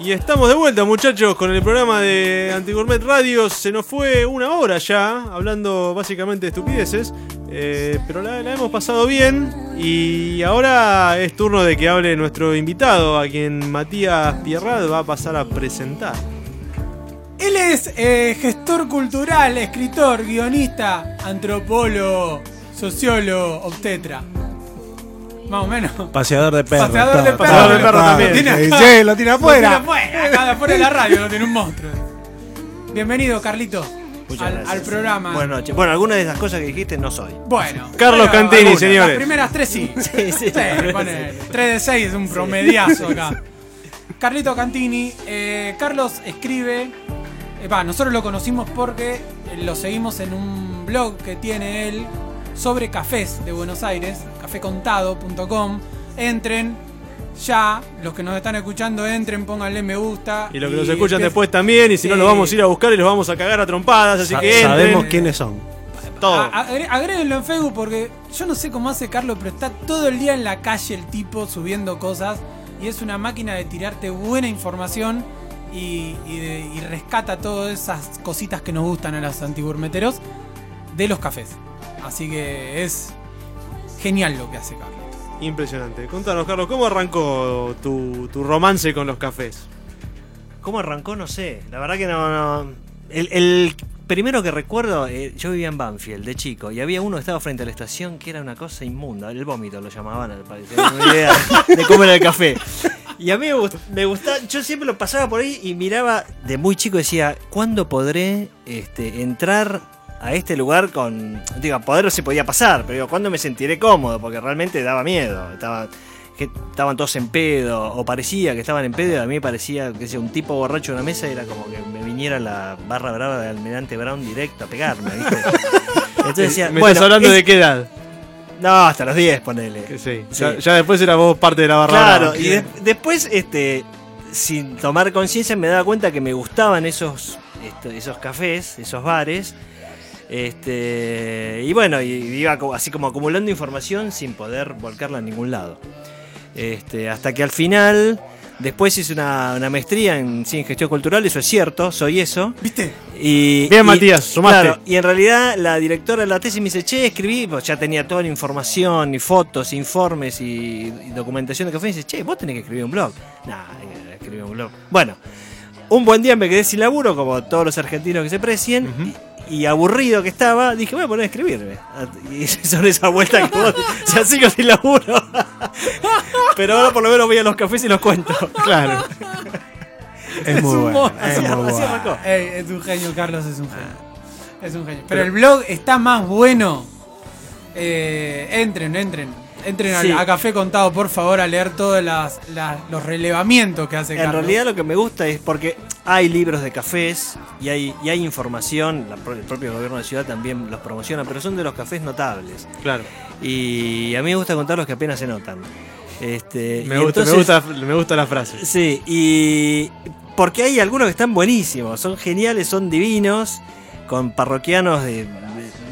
Y estamos de vuelta, muchachos, con el programa de Antigourmet Radio. Se nos fue una hora ya, hablando básicamente de estupideces. eh, pero la, hemos pasado bien. Y ahora es turno de que hable nuestro invitado, a quien Matías Pierrad va a pasar a presentar. Él es eh, gestor cultural, escritor, guionista, antropólogo, sociólogo, obstetra. Más o menos. Paseador de perros. Paseador de todo. perros. Paseador de perros también. Lo tiene Sí, acá. sí, lo tiene afuera. Lo tiene afuera, acá de afuera de la radio lo tiene un monstruo. Bienvenido, Carlito, Muchas al, gracias. al programa. Buenas noches. Bueno, algunas de esas cosas que dijiste no soy. Bueno. Carlos Cantini, algunas. señores. Las primeras tres sí. Sí, sí. ponele. 3 de 6 es un promediazo acá. Carlito Cantini. eh, Carlos escribe. eh, nosotros lo conocimos porque lo seguimos en un blog que tiene él sobre cafés de Buenos Aires, cafecontado.com. Entren ya, los que nos están escuchando, entren, pónganle me gusta. Y los que nos escuchan después también. Y si no, los vamos a ir a buscar y los vamos a cagar a trompadas. Así Sa- que entren. sabemos quiénes son. todo. Agréguenlo en Facebook porque yo no sé cómo hace Carlos, pero está todo el día en la calle el tipo subiendo cosas y es una máquina de tirarte buena información y, y de- y rescata todas esas cositas que nos gustan a los antiburmeteros de los cafés. Así que es genial lo que hace Carlos. Impresionante. Contanos, Carlos, ¿cómo arrancó tu, tu romance con los cafés? ¿Cómo arrancó? No sé. La verdad que no. no. El, el primero que recuerdo, eh, yo vivía en Banfield de chico y había uno que estaba frente a la estación que era una cosa inmunda. El vómito lo llamaban, al parecer. No tengo idea de cómo era el café. Y a mí me, gust- me gustaba, yo siempre lo pasaba por ahí y miraba de muy chico decía, ¿cuándo podré este, entrar a este lugar con... Digo, poder se podía pasar, pero digo, ¿cuándo me sentiré cómodo? Porque realmente daba miedo. Estaba, que estaban todos en pedo, o parecía que estaban en pedo, y a mí me parecía que sea un tipo borracho en una mesa era como que me viniera la barra brava de Almirante Brown directo a pegarme, ¿viste? Entonces decía, ¿Me bueno, estás hablando es- de qué edad? No, hasta los 10, ponele. Que sí. Sí. Ya, ya después era vos parte de la barra. Claro, brava. y de- después, este, sin tomar conciencia, me daba cuenta que me gustaban esos, esos cafés, esos bares. Este, y bueno, y iba así como acumulando información sin poder volcarla a ningún lado. Este, hasta que al final, después hice una, una maestría en, sí, en gestión cultural, eso es cierto, soy eso. ¿Viste? Y, Bien, y- Matías, sumaste. claro, y en realidad la directora de la tesis me dice, che, escribí, pues ya tenía toda la información, y fotos, informes y, y documentación de café. Y dice, che, vos tenés que escribir un blog. Nah, eh, escribí un blog. Bueno, un buen día me quedé sin laburo, como todos los argentinos que se precien, y aburrido que estaba, dije, voy a poner a escribirme. Y son esa vuelta que vos, ya sigo sin laburo. Pero ahora por lo menos voy a los cafés y los cuento. Claro. Es muy un bueno. monstruo. Es Así- muy así bueno. Ey, es un genio, Carlos es un genio. Es un genio. Pero el blog está más bueno. Eh, entren, entren. Entren a- Sí. a, Café Contado, por favor, a leer todos las, las- los relevamientos que hace En Carlos. realidad lo que me gusta es porque hay libros de cafés y hay, y hay información, la el propio gobierno de la ciudad también los promociona, pero son de los cafés notables. Claro. Y a mí me gusta contar los que apenas se notan. Este, Me gusta, me, gusta, me gusta la frase. Sí, y porque hay algunos que están buenísimos, son geniales, son divinos, con parroquianos de, de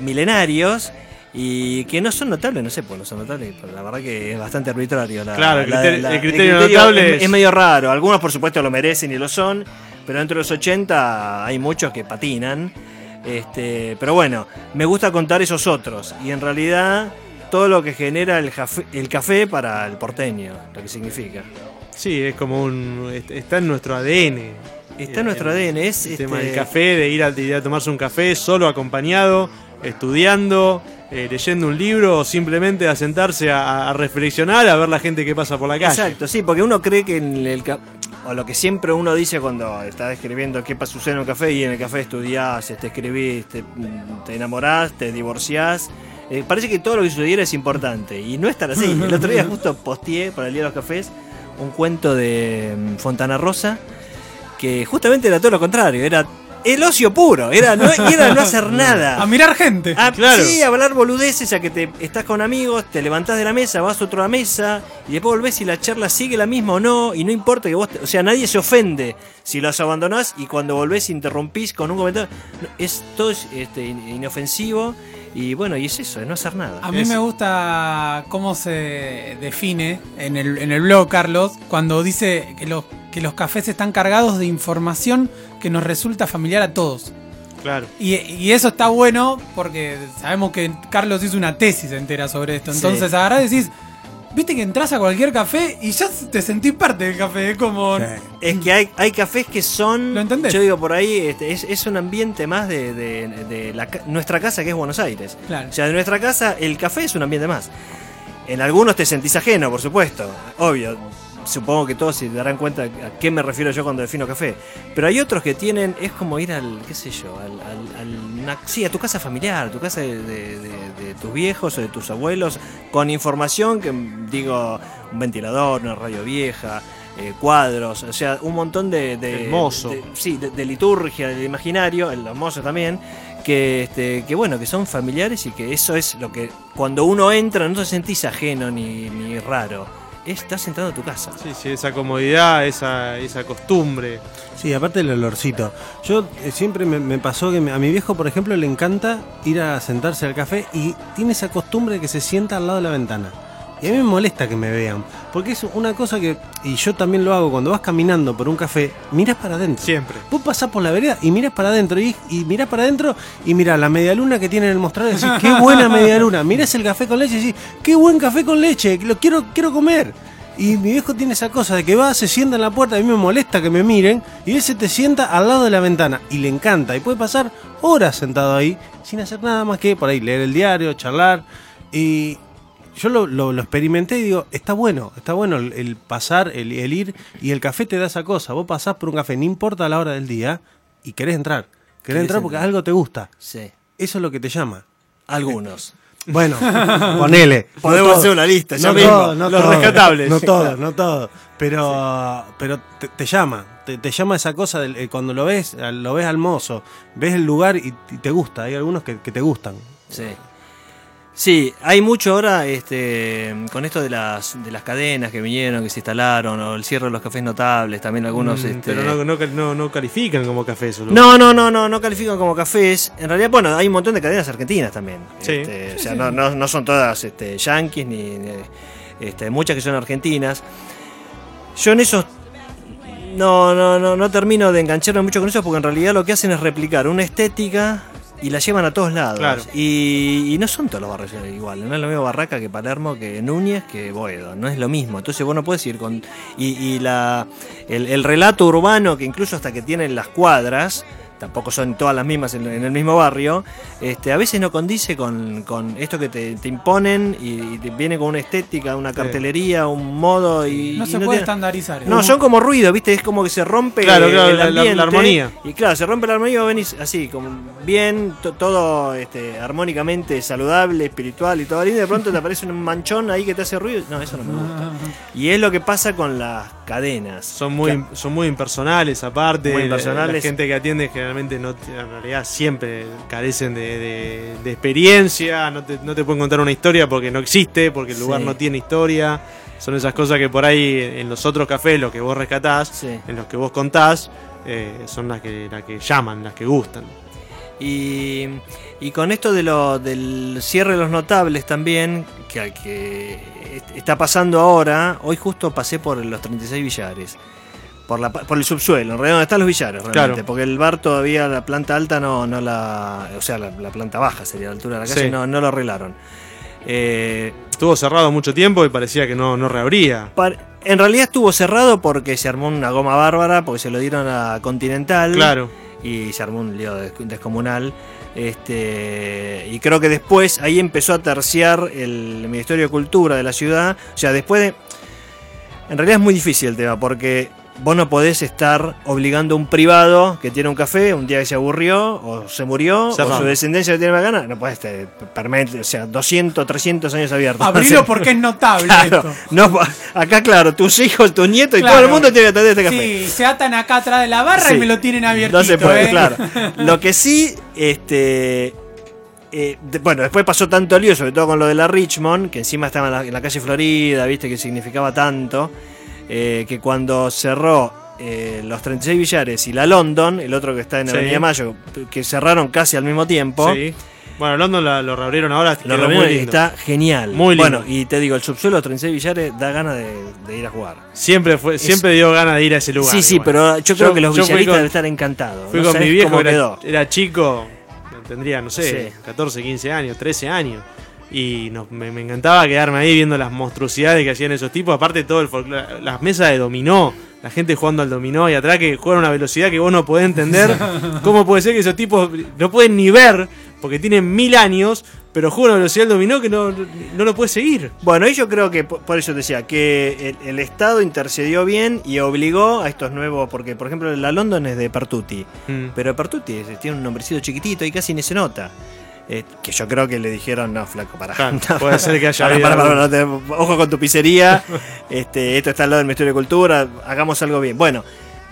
milenarios. Y que no son notables, no sé qué no son notables, pero la verdad que es bastante arbitrario. La, Claro, el la- criterio- la- el criterio notable es, es- medio raro. Algunos, por supuesto, lo merecen y lo son, pero entre los 80 hay muchos que patinan. Este, pero bueno, me gusta contar esos otros. Y en realidad, todo lo que genera el, jafe- el café para el porteño, lo que significa. Sí, es como un. est- Está en nuestro ADN. Está en nuestro ADN, es El tema este- del café, de ir, a, de ir a tomarse un café solo, acompañado, estudiando, eh, leyendo un libro o simplemente a sentarse a, a reflexionar, a ver la gente que pasa por la calle. Exacto, sí, porque uno cree que en el o lo que siempre uno dice cuando está describiendo qué pasa sucede en un café y en el café estudiás, te escribís, te, te enamorás, te divorciás. eh, parece que todo lo que sucediera es importante y no es tan así. El otro día justo posteé para el Día de los Cafés un cuento de mm, Fontana Rosa que justamente era todo lo contrario, era el ocio puro, era no, era no hacer nada. A mirar gente. Ah, Claro. Sí, hablar boludeces, a que te estás con amigos, te levantás de la mesa, vas a otra mesa y después volvés y la charla sigue la misma o no, y no importa que vos, te- o sea, nadie se ofende si los abandonás y cuando volvés interrumpís con un comentario. No, Es todo es, este, in- inofensivo Y bueno, y es eso, es no hacer nada. A mí Es- me gusta cómo se define en el, en el blog, Carlos, cuando dice que los, que los cafés están cargados de información que nos resulta familiar a todos. Claro. Y, y eso está bueno porque sabemos que Carlos hizo una tesis entera sobre esto. Sí. Entonces agarrás y decís, viste que entras a cualquier café y ya te sentís parte del café. Es como... Sí. Es que hay, hay cafés que son. ¿Lo entendés? Yo digo por ahí, este, es, es un ambiente más de, de- de la nuestra casa que es Buenos Aires. Claro. O sea, de nuestra casa, el café es un ambiente más. En algunos te sentís ajeno, por supuesto. Obvio. Supongo que todos se darán cuenta a qué me refiero yo cuando defino café. Pero hay otros que tienen, es como ir al, qué sé yo, al, al- al- una- sí, a tu casa familiar, tu casa de, de- de- de tus viejos o de tus abuelos, con información que, digo, un ventilador, una radio vieja, eh, cuadros, o sea, un montón de... de de- sí, de, liturgia, de imaginario, el mozo también, que, este, que bueno, que son familiares y que eso es lo que cuando uno entra no te sentís ajeno ni, ni raro. Estás entrando a tu casa. Sí, sí, esa comodidad, esa, esa costumbre. Sí, aparte el olorcito. Yo eh, siempre me, me pasó que me- a mi viejo, por ejemplo, le encanta ir a sentarse al café y tiene esa costumbre de que se sienta al lado de la ventana. Y a mí me molesta que me vean, porque es una cosa que, y yo también lo hago, cuando vas caminando por un café, miras para adentro. Siempre. Vos pasás por la vereda y mirás para adentro y, y mirás para adentro y mirás la media luna que tiene en el mostrador y decís, qué buena media luna. Mirás el café con leche y decís, qué buen café con leche, lo quiero, quiero comer. Y mi viejo tiene esa cosa de que va, se sienta en la puerta, a mí me molesta que me miren, y él se te sienta al lado de la ventana y le encanta. Y puede pasar horas sentado ahí sin hacer nada más que por ahí leer el diario, charlar. Y yo lo, lo- lo experimenté y digo, está bueno, está bueno el, el pasar, el, el ir, y el café te da esa cosa. Vos pasás por un café, no importa la hora del día, y querés entrar. Querés Querés entrar porque entrar. algo te gusta. Sí. Eso es lo que te llama. Algunos. Bueno, ponele. Podemos No hacer una lista, ya no mismo. todo, no Los todo, rescatables. No todo, no todo. Pero, pero te, te llama. Te, te llama esa cosa del- eh, cuando lo ves, lo ves al mozo, ves el lugar y, y te gusta. Hay algunos que, que te gustan. Sí. Sí, hay mucho ahora este, con esto de las, de las cadenas que vinieron, que se instalaron, o el cierre de los cafés notables, también algunos... Mm, este, Pero no, no, no, no califican como café eso. No, no, no, no, no califican como cafés. En realidad, bueno, hay un montón de cadenas argentinas también. Sí. Este, o sea, no, no, no son todas este, yanquis ni, ni, este, muchas que son argentinas. Yo en esos no, no, no, no termino de engancharme mucho con eso porque en realidad lo que hacen es replicar una estética y la llevan a todos lados. Claro. Y, y no son todos los barrios iguales. No es lo mismo Barraca que Palermo, que Núñez, que Boedo. No es lo mismo. Entonces vos no puedes ir con... Y, y la, el, el relato urbano, que incluso hasta que tienen las cuadras, tampoco son todas las mismas en, en el mismo barrio, este, a veces no condice con, con esto que te, te imponen y, y te viene con una estética, una cartelería, un modo y... No y se puede tiene- estandarizar. no, son como ruido, ¿viste? Es como que se rompe Claro, claro, el la- la- ambiente. la armonía. Y claro, se rompe la armonía y vos venís así, como bien, to- todo este, armónicamente saludable, espiritual y todo lindo. y De pronto te aparece un manchón ahí que te hace ruido. No, eso no me gusta. Y es lo que pasa con las cadenas. Son muy, son muy impersonales aparte. Muy La- impersonales. La, gente que atiende generalmente no, en realidad siempre carecen de, de- de experiencia, no te, no te pueden contar una historia porque no existe, porque el lugar Sí. no tiene historia. Son esas cosas que por ahí en los otros cafés, los que vos rescatás, Sí. en los que vos contás, eh, son las que, las que llaman, las que gustan. Y, y con esto de lo, del cierre de los notables también, que, que est- está pasando ahora, hoy justo pasé por los 36 billares. Por, la, por el subsuelo, en realidad donde están los billares, realmente, Claro. porque el bar todavía, la planta alta no, no la. O sea, la, la planta baja sería la altura de la calle, Sí. no, no lo arreglaron. Eh, Estuvo cerrado mucho tiempo y parecía que no, no reabría. en realidad estuvo cerrado porque se armó una goma bárbara, porque se lo dieron a Continental. Claro. y se armó un lío des- descomunal. Este, y creo que después ahí empezó a terciar el Ministerio de Cultura de la ciudad. O sea, después de. En realidad es muy difícil el tema, porque vos no podés estar obligando a un privado que tiene un café un día que se aburrió, o se murió, Cerrado. o su descendencia le tiene más ganas. No podés estar permanente, o sea, 200, 300 años abiertos. Abrilo porque es notable Claro, esto. no, acá claro, tus hijos, tus nietos y todo el mundo tiene que atender este café. Sí, se atan acá atrás de la barra Sí. y me lo tienen abierto. No se puede, claro. Lo que sí, este. eh, de- bueno, después pasó tanto lío, sobre todo con lo de la Richmond, que encima estaba en la, en la calle Florida, viste que significaba tanto, eh, que cuando cerró eh, los 36 billares y la London, el otro que está en Sí. Avenida Mayo, que cerraron casi al mismo tiempo, Sí. Bueno, London la- lo reabrieron ahora. Lo está genial. Muy lindo. Bueno, y te digo, el subsuelo 36 Villares da ganas de, de ir a jugar. Siempre fue, siempre dio ganas de ir a ese lugar. sí, sí, pero yo creo que los villaristas con- deben estar encantados. Fui No con mi viejo, era, era chico, tendría, no sé, Sí. 14, 15 años, 13 años. Y nos- me, me encantaba quedarme ahí viendo las monstruosidades que hacían esos tipos. Aparte, todo el folclore, las mesas de dominó, la gente jugando al dominó y atrás que juegan a una velocidad que vos no podés entender. ¿Cómo puede ser que esos tipos no pueden ni ver porque tienen mil años, pero juegan a una velocidad del dominó que no, no lo puedes seguir? Bueno, y yo creo que por eso te decía que el, el Estado intercedió bien y obligó a estos nuevos, porque por ejemplo la London es de Pertuti, Mm. pero Pertuti tiene un nombrecito chiquitito y casi ni se nota. Eh, que yo creo que le dijeron, no, flaco, para. Claro, puede ser que haya pará, algún- pará, no te- ojo con tu pizzería. este, esto está al lado del Ministerio de Cultura. Hagamos algo bien. Bueno,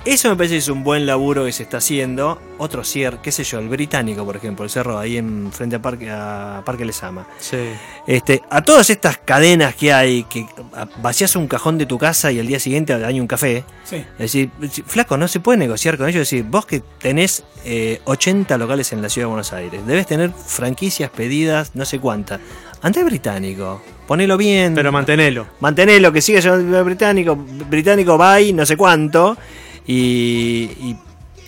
eso me parece que es un buen laburo que se está haciendo. Otro cierre, qué sé yo, el británico, por ejemplo, el cerro ahí en frente a Parque, a Parque Lesama. Sí. Este, a todas estas cadenas que hay, que vacías un cajón de tu casa y al día siguiente hay un café. Sí. Es decir, flaco, no se puede negociar con ellos. Es decir, vos que tenés eh, 80 locales en la ciudad de Buenos Aires, debes tener franquicias pedidas, no sé cuántas. Ante británico, ponelo bien. Pero mantenelo. mantenelo, que siga llamando británico, británico bye, no sé cuánto, y, y-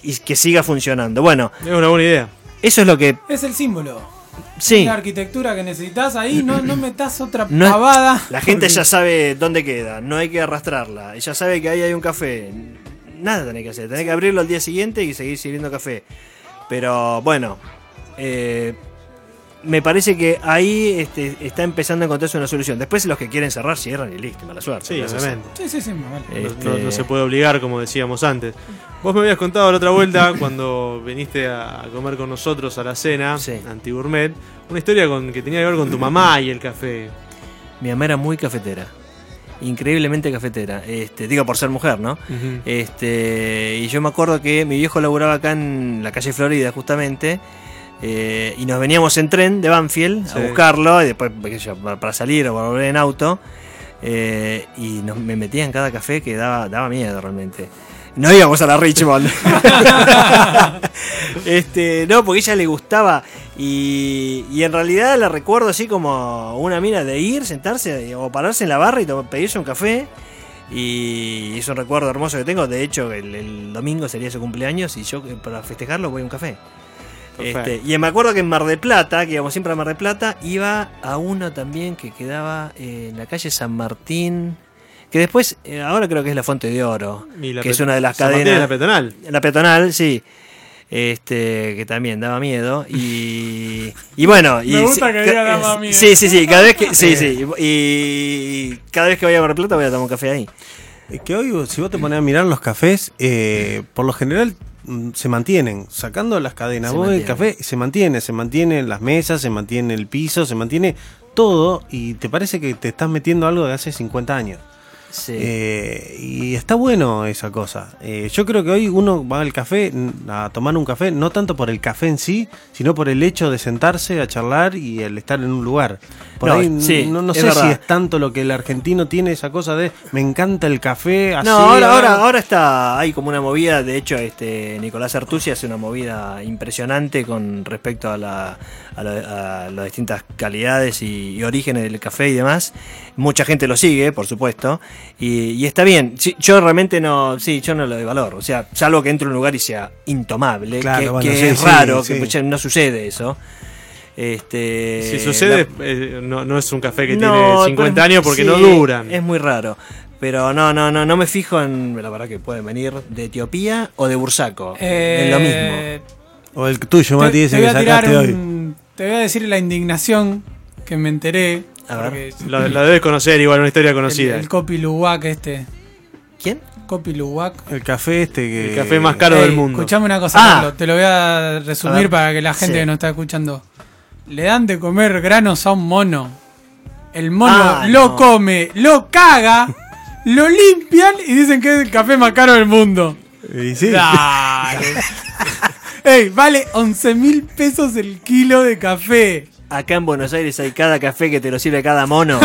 y que siga funcionando. Bueno, Es una buena idea. eso es lo que. Es el símbolo. Sí, La arquitectura que necesitas ahí, no, no metas otra No es- pavada. la gente ya sabe dónde queda, no hay que arrastrarla. Ya sabe que ahí hay un café. Nada tenés que hacer, tenés que abrirlo al día siguiente y seguir sirviendo café. Pero bueno, eh, me parece que ahí este, está empezando a encontrarse una solución. Después los que quieren cerrar, cierran y listo, mala suerte. Sí, obviamente. Sí, sí, sí, vale. No- Este- No, no se puede obligar, como decíamos antes. Vos me habías contado la otra vuelta, cuando viniste a comer con nosotros a la cena, Sí. anti-gourmet, una historia con, que tenía que ver con tu mamá y el café. Mi mamá era muy cafetera. Increíblemente cafetera. Este, digo por ser mujer, ¿no? Este, y yo me acuerdo que mi viejo laburaba acá en la calle Florida, justamente. Eh, y nos veníamos en tren de Banfield Sí. a buscarlo. Y después, para salir o para volver en auto. eh, y nos, me metía en cada café que daba, daba miedo realmente. No íbamos a la Richmond. este, no, porque ella le gustaba. Y, y en realidad la recuerdo así como una mina de ir, sentarse o pararse en la barra y pedirse un café. Y es un recuerdo hermoso que tengo. De hecho, el, el domingo sería su cumpleaños y yo eh, para festejarlo voy a un café. Este, y me acuerdo que en Mar del Plata, que íbamos siempre a Mar del Plata, iba a uno también que quedaba eh, en la calle San Martín. Que después, eh, ahora creo que es la Fuente de Oro. Que es una de las San cadenas. es la peatonal. La peatonal, sí. Este, que también daba miedo. Y, y bueno. Y, Me gusta sí, que daba miedo. Sí, sí, sí. Cada vez que, sí, sí. Y cada vez que vaya a Mar del Plata voy a tomar un café ahí. Es que hoy, si vos te pones a mirar los cafés, eh, por lo general se mantienen, sacando las cadenas. Se Vos el mantienen. café se mantiene, se mantienen las mesas, se mantiene el piso, se mantiene todo y te parece que te estás metiendo algo de hace 50 años. Sí. Eh, y está bueno esa cosa. Eh, yo creo que hoy uno va al café, a tomar un café, no tanto por el café en sí, sino por el hecho de sentarse a charlar y el estar en un lugar. Por No, ahí sí, no, sé si es tanto lo que el argentino tiene esa cosa de me encanta el café. Así, No, ahora, ah". ahora, ahora está, hay como una movida, de hecho, este Nicolás Artusi hace una movida impresionante con respecto a, la, a, la- a las distintas calidades y, y orígenes del café y demás. Mucha gente lo sigue, por supuesto, y, y está bien. Sí, yo realmente no, sí, yo no le doy valor. O sea, salvo que entre a un lugar y sea intomable, Claro, que, bueno, que sí, es raro, sí. que pues, no sucede eso. Este, Si sucede, la- eh, no, no es un café que no, tiene 50 pero- años porque sí, no duran. Es muy raro. Pero no, no, no, no me fijo en. La verdad que pueden venir de Etiopía o de Bursaco. es lo mismo. Eh, O el tuyo, Mati, te ese que sacaste hoy. Te voy a decir la indignación que me enteré. A ver. porque Lo, lo debes conocer, igual, una historia el, conocida. el Copi Luwak este. ¿Quién? Copi Luwak. El café este que. El café más caro Ey, del mundo. Escuchame una cosa, Ah. Carlos, te lo voy a resumir A para que la gente Sí. que nos está escuchando. Le dan de comer granos a un mono. El mono Ah, lo no. come, lo caga, lo limpian y dicen que es el café más caro del mundo. Y sí. Dale. Ey, vale 11 mil pesos el kilo de café. Acá en Buenos Aires hay cada café que te lo sirve cada mono.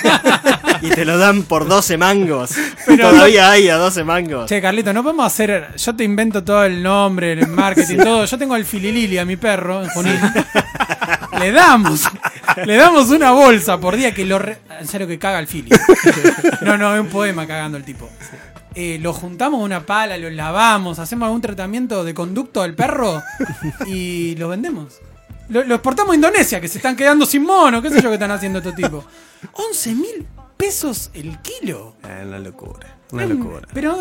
y te lo dan por 12 mangos. Pero Todavía hay a 12 mangos. Che, Carlito, no podemos hacer. Yo te invento todo el nombre, el marketing, todo. Yo tengo el fililili a mi perro en Junín. le damos, le damos una bolsa por día que lo... re- En serio que caga el Philly. No, no, es un poema cagando el tipo. Eh, lo juntamos a una pala, lo lavamos, hacemos algún tratamiento de conducto al perro y lo vendemos. Lo, lo exportamos a Indonesia, que se están quedando sin mono, qué sé yo que están haciendo estos tipos. 11 mil pesos el kilo. Eh, una locura. Una Mm, locura. Pero,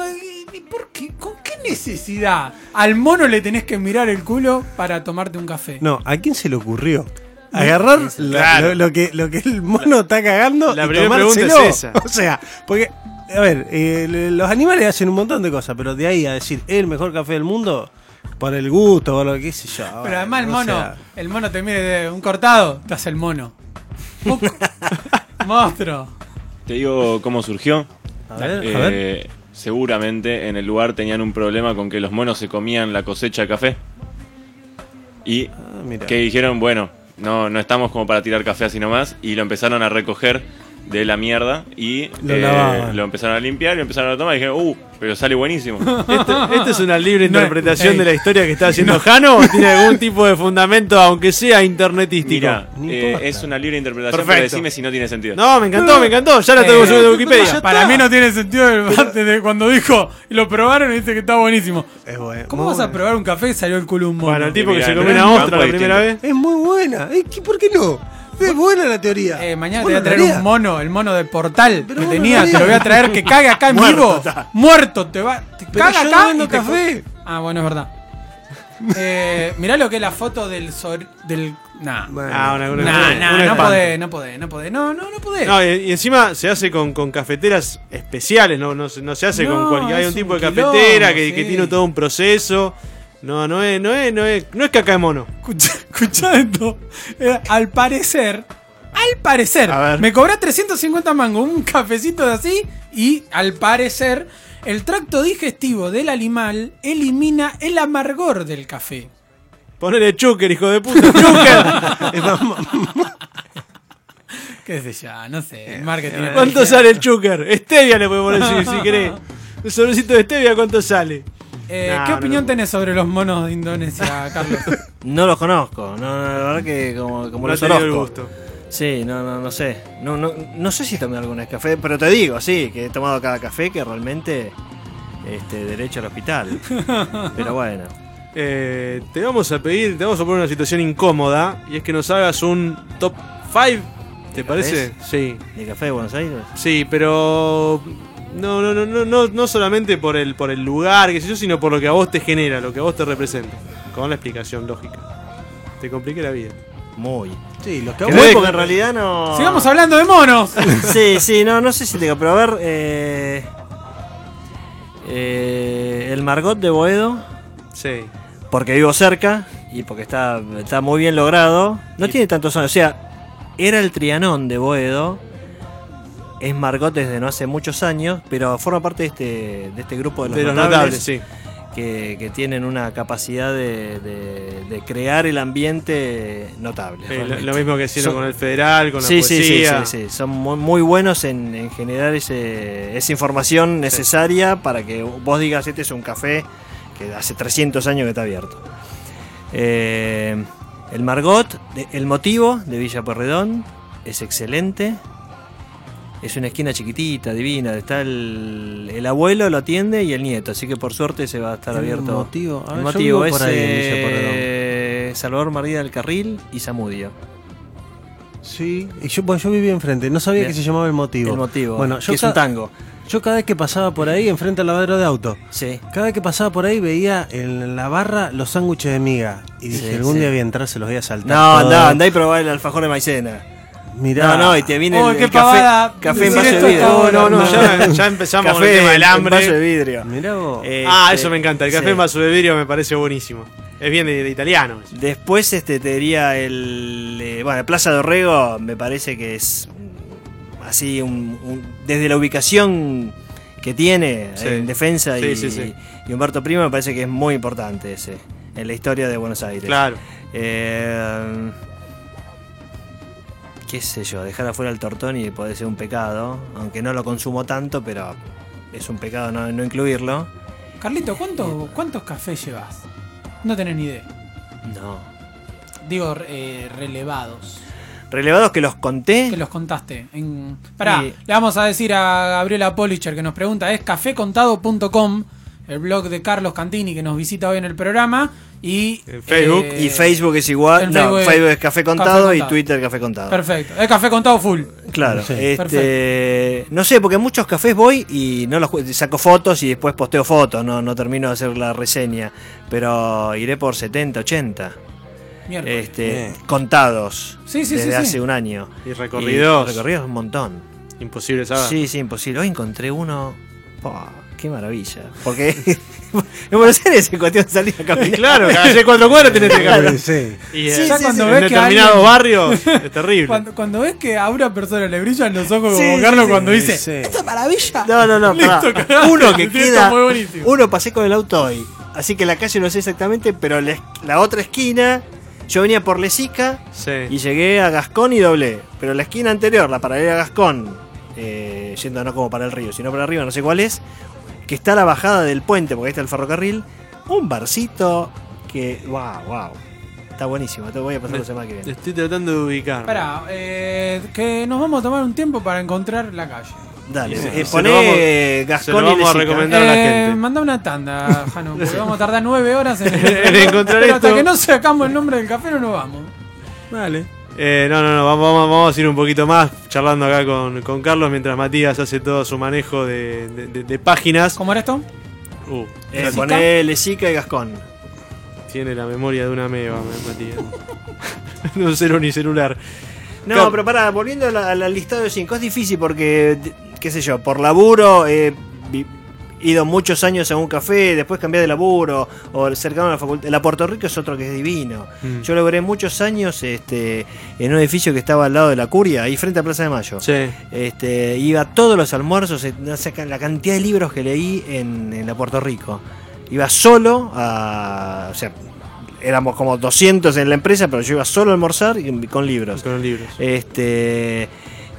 ¿y ¿por qué? ¿Con qué necesidad? Al mono le tenés que mirar el culo para tomarte un café. No, ¿a quién se le ocurrió? Agarrar la- Claro. lo, lo que, lo que el mono está cagando La y primera pregunta tomárselo. es esa. O sea, porque, a ver, eh, los animales hacen un montón de cosas, pero de ahí a decir el mejor café del mundo, por el gusto, por lo que sé yo. Pero además el mono, sea, el mono te mire de un cortado, te hace el mono. Monstruo. Te digo cómo surgió. a ver, a Eh, ver. seguramente en el lugar tenían un problema con que los monos se comían la cosecha de café. Y Ah, que dijeron, bueno, no, no estamos como para tirar café así nomás. Y lo empezaron a recoger de la mierda y Lo eh, lo empezaron a limpiar y lo empezaron a tomar y dijeron, uh, pero sale buenísimo. ¿Esto, esto es una libre No, interpretación de la historia que está haciendo Jano o tiene algún tipo de fundamento, aunque sea internetístico? Mira, eh, es una libre interpretación, Perfecto. pero decime si no tiene sentido. No, me encantó, me encantó. Ya la tengo Eh, subiendo de Wikipedia. Para mí no tiene sentido el parte de cuando dijo y lo probaron y dice que está buenísimo. Es bueno, ¿Cómo vas a probar un café que salió el culo de un mono? Bueno, el tipo que se comió una ostra la es primera vez. Es muy buena. Eh, ¿qué- ¿Por qué no? Es buena la teoría. Eh, mañana te voy a traer un mono, el mono de portal Pero que tenía, te lo voy a traer que cague acá en Muerto vivo. está. Muerto, te va. Te Pero caga yo acá. no vendo y te café. Ah, bueno, es verdad. Eh, mirá lo que es la foto del. sor- del nah. Bueno. Ah, una, una- Nah, una- nah, no podés, no podés, no podés. No, no, no podés. No, y, y encima se hace con, con cafeteras especiales, no, no, se- no se hace No, con cualquier. Hay un tipo un de cafetera quilombo, que, sí. que tiene todo un proceso. No, no es, no es, no es, no es caca de mono. Escucha, escucha esto. Eh, al parecer, al parecer, A ver. me cobra 350 mangos un cafecito de así y al parecer el tracto digestivo del animal elimina el amargor del café. Ponele chúquer, hijo de puta. ¡Chúquer! ¿Qué sé yo? No sé. El marketing. Eh, ¿Cuánto sale el chúquer? Stevia le podemos poner si, querés. El sobrecito de stevia, ¿cuánto sale? Eh, ¿Qué opinión no. tenés sobre los monos de Indonesia, Carlos? No los conozco, no, no, la verdad que como, como No los tenido el conozco. gusto. Sí, no, no, no sé. No, no, no sé si tomé alguna vez café, pero te digo, sí, que he tomado cada café que realmente este, derecho al hospital. Pero bueno. Eh, te vamos a pedir, te vamos a poner una situación incómoda y es que nos hagas un top 5, ¿te ¿De parece? cafés? Sí. ¿De café de Buenos Aires? Sí, pero no, no, no, no, no, no solamente por el, por el lugar, qué sé yo, sino por lo que a vos te genera, lo que a vos te representa. Con la explicación lógica. Te compliqué la vida. Muy. Sí, los que ¿Qué a Muy, vos- de- porque en realidad no. Sigamos hablando de monos. Sí, sí, no, no sé si te digo, pero a ver. Eh, eh, el Margot de Boedo, Sí. porque vivo cerca y porque está, está muy bien logrado. No tiene tantos años, o sea, era el Trianón de Boedo. Es Margot desde no hace muchos años, pero forma parte de este, de este grupo de los, De los notables, notables, sí. que, que tienen una capacidad de, de- de crear el ambiente notable. Lo, mismo que hicieron Son- con el federal, con sí, la sí, sí, poesía. sí, sí. Son muy, muy buenos en, en generar ese, esa información necesaria para que vos digas, este es un café que hace 300 años que está abierto. Eh, el Margot, el motivo de Villa Porredón, es excelente. Es una esquina chiquitita, divina. Está el, el abuelo, lo atiende y el nieto. Así que por suerte se va a estar El abierto. motivo, a el ver, yo motivo es eh, Salvador María del Carril y Zamudio. Sí, y yo, bueno, yo vivía enfrente, no sabía Bien. que se llamaba el motivo. El motivo, Bueno, que yo, es ca- un tango. yo cada vez que pasaba por ahí, enfrente al lavadero de auto, Sí. cada vez que pasaba por ahí veía en la barra los sándwiches de miga. Y dije, Sí, algún sí. día voy a entrar, se los voy a saltar. No, andá, andá y probá el alfajor de maicena. Mirá. No, no, y te viene Oh, el, qué el café, pavada café en vaso de vidrio. No, no, No. ya, ya empezamos con el tema del en hambre. vaso de vidrio. Mirá vos. Eh, Ah, Este, eso me encanta. El café sí. en vaso de vidrio me parece buenísimo. Es bien de, de italiano. Después este te diría el eh, bueno, Plaza de Orrego me parece que es así un, un- desde la ubicación que tiene Sí. en defensa Sí, y, sí, sí. y Humberto Primo me parece que es muy importante ese en la historia de Buenos Aires. Claro. Eh, qué sé yo, dejar afuera el tortoni puede ser un pecado, aunque no lo consumo tanto, pero es un pecado no, no incluirlo. Carlito, ¿cuántos, ¿cuántos cafés llevas? No tenés ni idea. No. digo, eh, relevados. Relevados que los conté. Que los contaste. En... Pará, Y- le vamos a decir a Gabriela Policher que nos pregunta, es cafecontado.com, el blog de Carlos Cantini que nos visita hoy en el programa. Y En Facebook. eh, Y Facebook es igual. en No, Facebook Facebook, es es Café Café Contado, Contado. y Twitter Café Contado. Perfecto, es Café Contado full. Claro. Sí. Este, no sé, porque en muchos cafés voy y no los saco fotos y después posteo fotos, no, no termino de hacer la reseña. Pero iré por 70, 80. Mierda. Este, Bien. contados. Sí, sí, desde sí, sí. hace un año. Y recorridos. Y recorridos un montón. Imposible saber. Sí, sí, imposible. Hoy encontré uno. Pah, qué maravilla. Porque en Buenos Aires es cuestión de salir a caminar. Claro, cada cuatro cuadras tenés que caminar. sí. Y Sí, eh, ya sí, cuando sí. en ves que determinados alguien- barrios es terrible. Cuando, cuando ves que a una persona le brillan los ojos Sí, como Carlos sí, cuando dice sí. ¡Esta maravilla! No, no, no. Listo. Uno que queda. muy. Uno pasé con el auto hoy. Así que la calle no sé exactamente, pero la, es- la otra esquina. Yo venía por Lesica Sí. y llegué a Gascón y doblé. Pero la esquina anterior, la paralela a Gascón, eh, yendo no como para el río, sino para arriba, no sé cuál es, que está a la bajada del puente, porque ahí está el ferrocarril, un barcito que. ¡Wow, wow! Está buenísimo, te voy a pasar la semana que viene. Estoy tratando de ubicar. Espera, eh, que nos vamos a tomar un tiempo para encontrar la calle. Dale, Sí, eh, se lo poné vamos- se lo Gascón y vamos a recomendar. a la Eh, gente. manda una tanda, Jano, porque vamos a tardar nueve horas en, En encontrar Pero hasta esto. que no sacamos el nombre del café no nos vamos. Vale. Eh, no, no, no, vamos, vamos, vamos a ir un poquito más charlando acá con, con Carlos mientras Matías hace todo su manejo de, de- de- de páginas. ¿Cómo era esto? Uh, Eh, poné y Gascón. tiene la memoria de una meba, Matías. no cero ni celular. No, Claro. pero pará, volviendo al listado de 5, es difícil porque, qué sé yo, por laburo vi- ido muchos años a un café, después cambié de laburo, o cercano a la facultad. La Puerto Rico es otro que es divino. Mm. Yo logré muchos años este, en un edificio que estaba al lado de la Curia, ahí frente a Plaza de Mayo. Sí. Este, iba todos los almuerzos, eh, la cantidad de libros que leí en, en la Puerto Rico. Iba solo a. O sea, éramos como 200 en la empresa, pero yo iba solo a almorzar y con libros. Con libros. Este.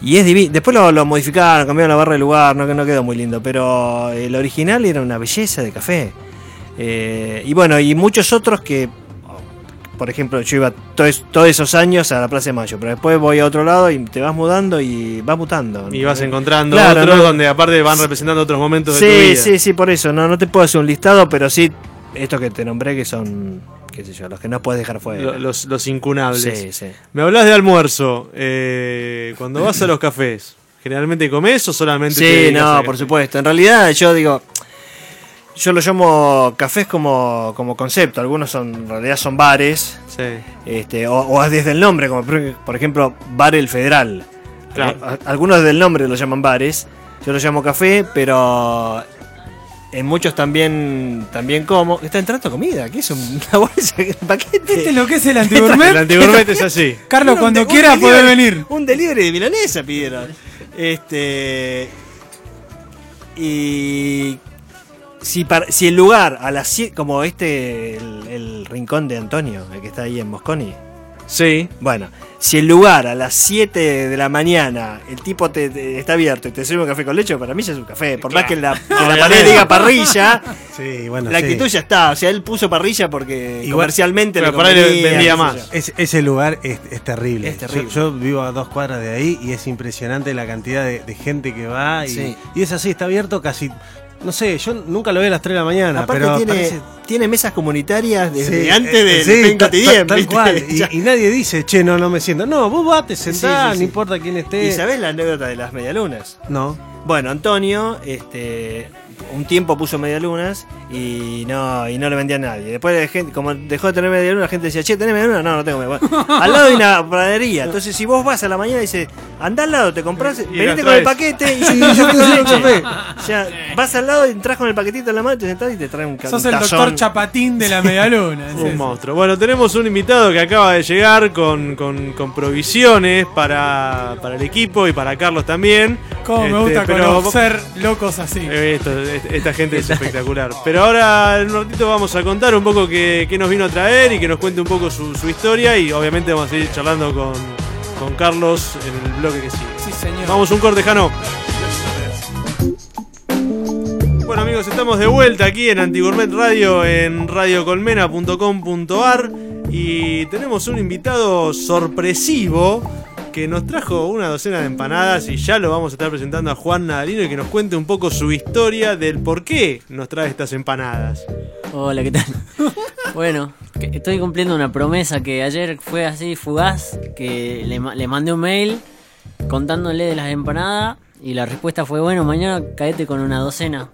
Y es divino. Después lo, lo modificaron, cambiaron la barra de lugar, no, no quedó muy lindo. Pero el original era una belleza de café. Eh, y bueno, y muchos otros que. Por ejemplo, yo iba todos, todos esos años a la Plaza de Mayo, pero después voy a otro lado y te vas mudando y vas mutando. Y vas encontrando Claro, otros no. donde aparte van representando otros momentos de tu Sí, vida. sí, sí, por eso. No, no te puedo hacer un listado, pero sí estos que te nombré que son, qué sé yo, los que no puedes dejar fuera. Lo- Los, los incunables. sí, sí. Me hablas de almuerzo. eh, cuando vas a los cafés, ¿generalmente comes o solamente te Sí, a no, café? por supuesto. En realidad yo digo, yo lo llamo cafés como, como concepto. Algunos son, en realidad son bares, Sí. este, o, o desde el nombre, como por ejemplo Bar El Federal. Claro. A- Algunos del nombre lo llaman bares. Yo lo llamo café, pero en muchos también también como. Está entrando comida, ¿qué es un- una bolsa, un paquete? ¿Viste lo que es el El antigourmet? antigourmet es así. Carlos, cuando un quiera delivery- puede venir. Un delivery de milanesa pidieron. Este. Y. Si, par- si el lugar a las 7, como este, el, el rincón de Antonio, el que está ahí en Mosconi. Sí. Bueno, si el lugar a las 7 de la mañana el tipo te, te- está abierto y te sirve un café con leche, para mí ya es un café. Por más que la, que la pared diga parrilla, Sí, bueno, la sí. actitud ya está. O sea, él puso parrilla porque Igual- comercialmente Pero le por ahí le convenía, vendía qué sé más. yo. Es- ese lugar es, es terrible. Es terrible. Yo, yo vivo a dos cuadras de ahí y es impresionante la cantidad de, de gente que va. Y, Sí. y es así, está abierto casi. No sé, yo nunca lo veo a las 3 de la mañana, Aparte pero tiene, parece- tiene mesas comunitarias desde Sí, antes eh, de sí, ta- ta- tal cual. Y, y nadie dice, che, no, no me siento. No, vos vas, te sentás, sí, sí. no importa quién esté. ¿Y sabés la anécdota de las medialunas? No. Bueno, Antonio, este, un tiempo puso medialunas y no, y no le vendía a nadie. Después, de gente, como dejó de tener medialunas, la gente decía, che, ¿tenés medialunas? No, no tengo medialunas. Bueno, al lado hay una pradería. Entonces, si vos vas a la mañana y dices, andá al lado, te compras, venite con el paquete y yo, yo yo te te doy sirvo leche. café. O sea, vas al lado y entras con el paquetito en la mano, te sentás y te traen un ca- Sos el doctor Chapatín de la medialuna. es Un eso. monstruo. Bueno, tenemos un invitado que acaba de llegar con, con- con provisiones para, para el equipo y para Carlos también. Cómo me Este, gusta pero- conocer locos así. Eh, esto- est- esta gente es espectacular. Pero ahora en un ratito vamos a contar un poco qué, qué nos vino a traer y que nos cuente un poco su, su historia y obviamente vamos a seguir charlando con, con Carlos en el bloque que sigue. Sí, señor. Vamos un corte, Jano. Bueno amigos, estamos de vuelta aquí en Antigourmet Radio en radiocolmena.com.ar. y tenemos un invitado sorpresivo que nos trajo una docena de empanadas y ya lo vamos a estar presentando a Juan Nadalino y que nos cuente un poco su historia del por qué nos trae estas empanadas. Hola, ¿qué tal? bueno, estoy cumpliendo una promesa que ayer fue así fugaz, que le, le mandé un mail contándole de las empanadas y la respuesta fue, bueno, mañana caete con una docena.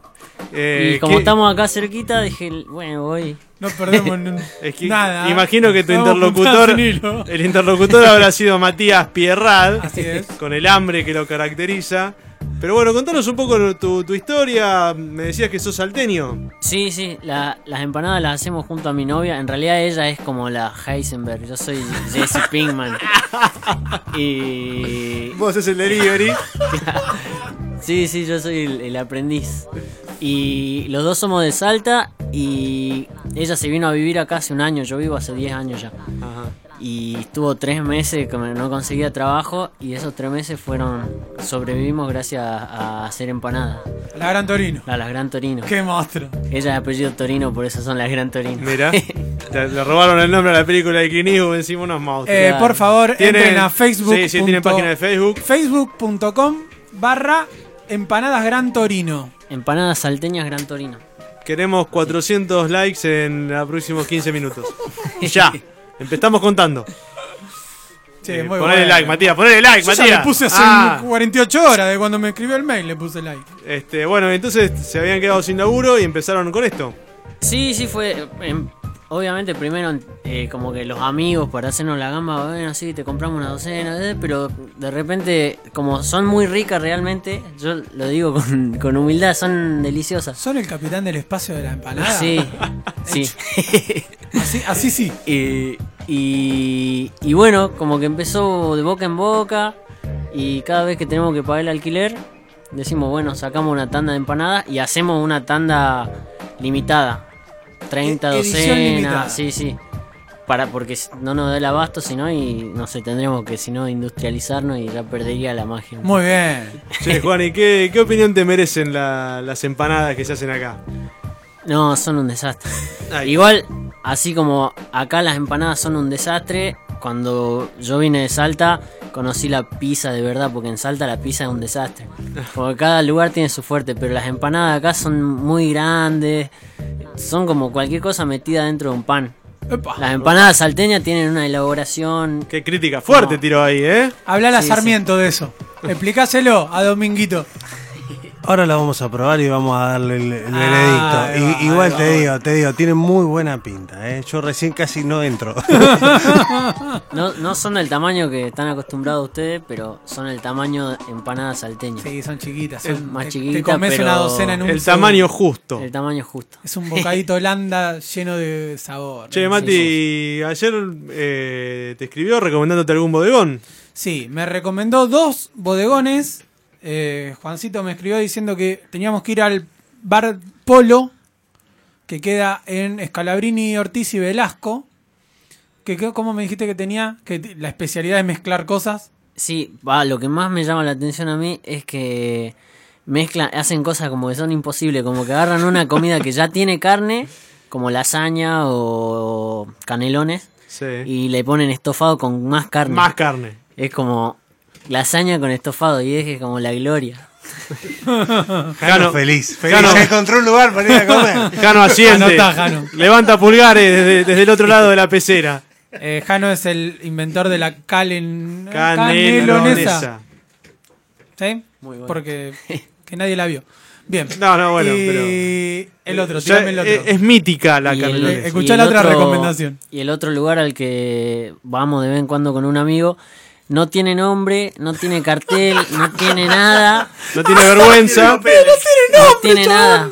Eh, y como ¿qué- estamos acá cerquita, dije, bueno, voy. No perdemos n- es que nada. Imagino que tu interlocutor, el interlocutor habrá sido Matías Pierrad, Así es. con el hambre que lo caracteriza. Pero bueno, contanos un poco tu, tu historia. Me decías que sos salteño. Sí, sí, la- las empanadas las hacemos junto a mi novia. En realidad ella es como la Heisenberg, yo soy Jesse Pinkman. y Vos sos el delivery. Sí, sí, yo soy el, el aprendiz. Y los dos somos de Salta y ella se vino a vivir acá hace un año, yo vivo hace 10 años ya. Ajá. Y estuvo tres meses que no conseguía trabajo y esos tres meses fueron, sobrevivimos gracias a, a hacer empanadas. La Gran Torino. A las Gran Torino. Qué monstruo. Ella es apellido Torino, por eso son las Gran Torino. Mira, te- le robaron el nombre a la película de Clint encima unos monstruos. Eh, Claro. por favor, Tienen- entren a Facebook. Sí, sí, tienen página de Facebook. Facebook.com barra empanadas Gran Torino. Empanadas salteñas Gran Torino. Queremos 400 likes en los próximos 15 minutos. ya. Empezamos contando. Sí, Eh, muy ponele bueno. like, Matías, ponele like, Yo ya Matías. le puse hace Ah, 48 horas de cuando me escribió el mail, le puse like. este, bueno, entonces se habían quedado sin laburo y empezaron con esto. Sí, sí, fue. em, obviamente, primero, eh, como que los amigos para hacernos la gamba, bueno, sí, te compramos una docena, eh, pero de repente, como son muy ricas realmente, yo lo digo con, con humildad, son deliciosas. ¿Son el capitán del espacio de la empanada? Sí, sí. Así, así sí. y, y, y bueno, como que empezó de boca en boca, y cada vez que tenemos que pagar el alquiler, decimos, bueno, sacamos una tanda de empanadas y hacemos una tanda limitada. 30 E- edición limitada. docenas, sí, sí. Para, porque no nos da el abasto, sino y no sé, tendremos que si no industrializarnos y ya perdería la magia. Muy bien. Che, Juan, ¿y qué, qué opinión te merecen la- las empanadas que se hacen acá? No, son un desastre. Ay. Igual, así como acá las empanadas son un desastre, cuando yo vine de Salta conocí la pizza de verdad, porque en Salta la pizza es un desastre. Porque cada lugar tiene su fuerte, pero las empanadas acá son muy grandes, son como cualquier cosa metida dentro de un pan. Epa. Las empanadas salteñas tienen una elaboración... Qué crítica fuerte No. tiró ahí, ¿eh? Habla a Sí, Sarmiento de eso. Explicáselo a Dominguito. Ahora la vamos a probar y vamos a darle el, el Ah, veredicto. va, Y- igual te va. digo, te digo, tiene muy buena pinta, ¿eh? Yo recién casi no entro. No, no son del tamaño que están acostumbrados ustedes, pero son el tamaño de empanadas salteñas. Sí, son chiquitas. Son, más te- chiquita, Te comes pero una docena en un El tamaño justo. El tamaño justo. Es un bocadito holanda lleno de sabor. Che, Mati, ayer eh, te escribió recomendándote algún bodegón. Sí, me recomendó dos bodegones. Eh, Juancito me escribió diciendo que teníamos que ir al bar Polo, que queda en Escalabrini, Ortiz y Velasco. Que, que- ¿Cómo me dijiste que tenía? Que la especialidad es mezclar cosas. Sí, va, lo que más me llama la atención a mí es que mezclan, hacen cosas como que son imposibles, como que agarran una comida que ya tiene carne, como lasaña o canelones, Sí. y le ponen estofado con más carne. Más carne. Es como lasaña con estofado y es que como la gloria. Jano, feliz, feliz. Jano. Encontró un lugar para ir a comer. Jano asiente. Jano. Levanta pulgares desde, desde el otro lado de la pecera. Eh, Jano es el inventor de la calen... Canelonesa. ¿Sí? Muy bueno. Porque que nadie la vio. Bien. No, no, bueno, y pero- el otro, tirame el otro. Es, es mítica la canelonesa. Escuchá la otra otro- recomendación. Y el otro lugar al que vamos de vez en cuando con un amigo no tiene nombre, no tiene cartel, no tiene nada. No tiene vergüenza. no tiene nada.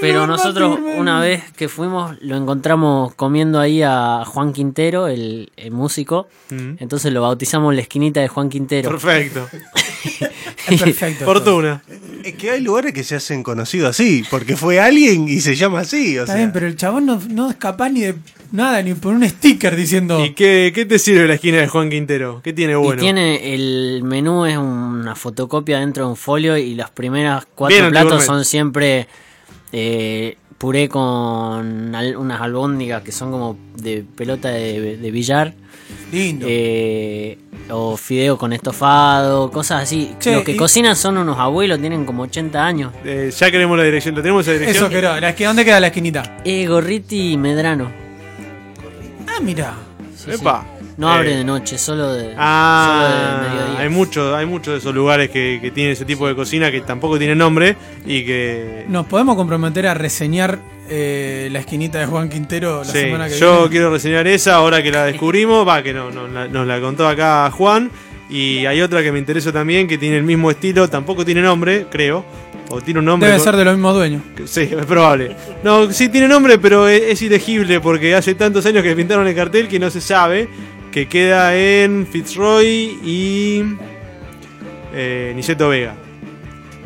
Pero nosotros una vez que fuimos lo encontramos comiendo ahí a Juan Quintero, el, el músico. Mm. Entonces lo bautizamos la esquinita de Juan Quintero. Perfecto. Es perfecto. Fortuna. Es que hay lugares que se hacen conocidos así, porque fue alguien y se llama así. O Está sea. bien, pero el chabón no, no es capaz ni de nada, ni por un sticker diciendo. ¿Y qué, qué te sirve la esquina de Juan Quintero? ¿Qué tiene bueno? Y tiene el menú es una fotocopia dentro de un folio y las primeras cuatro Bien platos son siempre eh, puré con al- unas albóndigas que son como de pelota de, de billar. Lindo. eh, o fideo con estofado, cosas así. Che, Los que y- cocinan son unos abuelos, tienen como 80 años. Eh, ya queremos la dirección. ¿Lo tenemos esa dirección? Eso. La esqui- ¿Dónde queda la esquinita? Eh, Gorriti y Medrano. Ah, mira. Sí, Epa. sí. No Eh. abre de noche, solo de, Ah, solo de mediodía. hay muchos hay muchos de esos lugares que, que tienen ese tipo de cocina que tampoco tienen nombre y que... Nos podemos comprometer a reseñar eh, la esquinita de Juan Quintero la Sí, semana que yo viene. quiero reseñar esa ahora que la descubrimos, va, que no, no, la- nos la contó acá Juan. Y hay otra que me interesa también, que tiene el mismo estilo, tampoco tiene nombre, creo. O tiene un nombre. Debe ser de los mismos dueños. Sí, es probable. No, sí tiene nombre, pero es, es ilegible porque hace tantos años que pintaron el cartel que no se sabe. Que queda en Fitzroy y. Eh, Niceto Vega.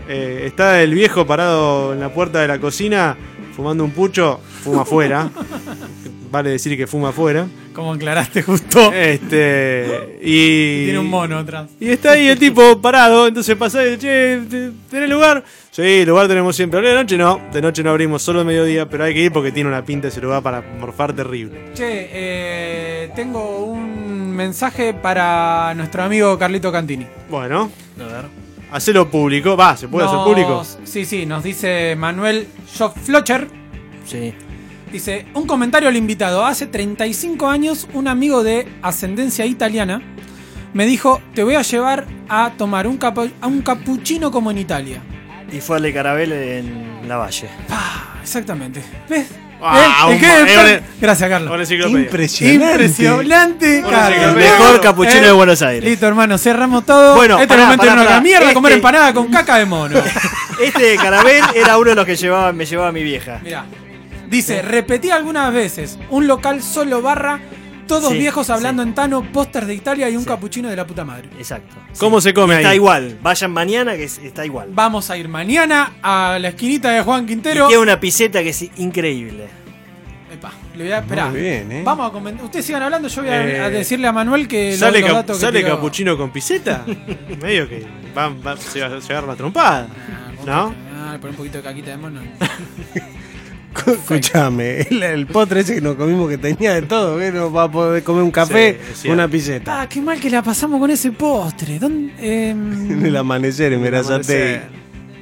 Eh, está el viejo parado en la puerta de la cocina fumando un pucho, fuma afuera. vale decir que fuma afuera. Como aclaraste justo. Este. Y. Tiene un mono atrás. Y está ahí el tipo parado, entonces pasa y dice, che, ¿te- ¿tenés lugar? Sí, lugar tenemos siempre. De noche no, de noche no abrimos, solo de mediodía, pero hay que ir porque tiene una pinta ese lugar para morfar terrible. Che, eh, tengo un mensaje para nuestro amigo Carlito Cantini. Bueno, A ver. hacelo público, va, ¿se puede hacer público? Sí, sí, nos dice Manuel Flocher. Sí. Dice, un comentario al invitado. Hace 35 años un amigo de ascendencia italiana me dijo, te voy a llevar a tomar un, capu- a un cappuccino como en Italia. Y fue al de Carabel en la Valle. Ah, exactamente. ¿Ves? Ah, ¿Eh? eh, una- Gracias, Una Carlos. Impresionante. Impresionante, Una Carlos. Mejor ¿Eh? capuchino de Buenos Aires. Listo, hermano, cerramos todo. Bueno, este pará, momento pará, a pará. mierda, comer Este- empanada con caca de mono. Este de Carabel era uno de los que llevaba, me llevaba mi vieja. Mirá. Dice, repetí algunas veces, un local solo barra, todos Sí, viejos hablando sí. en Tano, pósters de Italia y un Sí. capuchino de la puta madre. Exacto. ¿Cómo se come Está ahí? igual. Vayan mañana que es- está igual. Vamos a ir mañana a la esquinita de Juan Y Quintero. tiene una piseta que es increíble. Epa, le voy a esperar. Muy bien, ¿eh? Vamos a comentar. Ustedes sigan hablando, yo voy a, Eh, a decirle a Manuel que los- ¿Sale, los cap- datos que ¿sale tiró. capuchino con piseta? Medio que va, va- se va a llegar la trompada. ¿No? Ah, le pon un poquito de caquita de mono. Escúchame, el, el postre ese que nos comimos que tenía de todo, que no va a poder comer un café, Sí, una piseta. Ah, qué mal que la pasamos con ese postre. ¿Dónde? Em, En el amanecer en Merazate.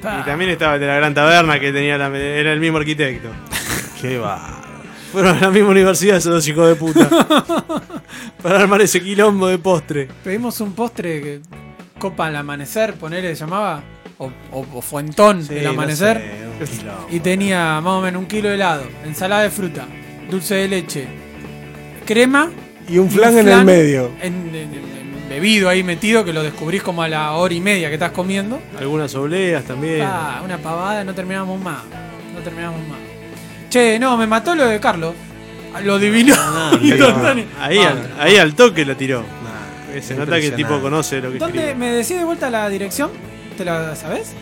pa. Y también estaba de la Gran Taberna que tenía la- era el mismo arquitecto. Qué va. Fueron a la misma universidad esos dos hijos de puta. para armar ese quilombo de postre. Pedimos un postre que copa al amanecer, ponele, se llamaba. O, o- o fuentón Sí, del no amanecer. sé. Y tenía más o menos un kilo de helado, ensalada de fruta, dulce de leche, crema. Y un y flan en el medio. En, en- en- bebido ahí metido que lo descubrís como a la hora y media que estás comiendo. Algunas obleas también. Ah, una pavada, no terminamos más. No terminamos más. Che, no, me mató lo de Carlos. Lo divino. Instantáneo. Ahí, Ah, al, ahí al toque la tiró. Nah, Se nota que el tipo conoce lo que ¿Dónde escribe. me decís de vuelta la dirección? ¿Te la sabes?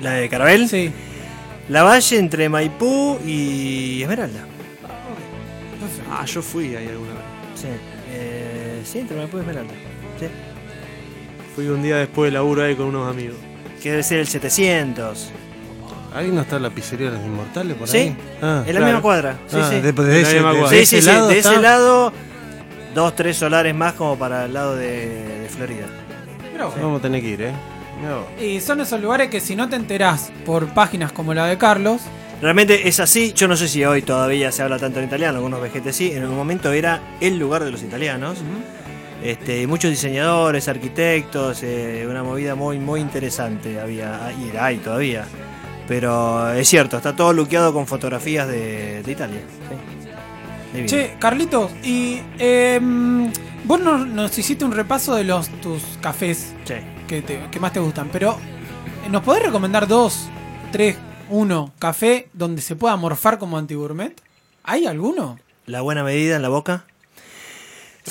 ¿La de Carabel? Sí. La Valle entre Maipú y Esmeralda. Ah, yo fui ahí alguna vez. Sí. Eh, sí, entre Maipú y Esmeralda. Sí. Fui un día después del laburo ahí con unos amigos. Que debe ser el 700. ¿Ahí no está la pizzería de los inmortales por Sí, ahí? Ah, en la claro. misma cuadra. Sí, ah, sí. de, de En la ese, misma de- cuadra. de sí, ese sí, sí, lado de está. ese lado, dos, tres solares más como para el lado de, de Florida. Vos. Vamos a tener que ir, ¿eh? Y son esos lugares que si no te enterás por páginas como la de Carlos, Realmente es así, yo no sé si hoy todavía se habla tanto en italiano, algunos vejetes sí, en un momento era el lugar de los italianos. Este, muchos diseñadores, arquitectos, eh, una movida muy muy interesante había, y hay todavía. Pero es cierto, está todo luqueado con fotografías de, de Italia. sí. Che, Carlitos, y em, vos nos, nos hiciste un repaso de los tus cafés. Que, te- que más te gustan, pero eh, ¿nos podés recomendar dos, tres, uno café donde se pueda morfar como antigourmet? ¿Hay alguno? La buena medida en la boca.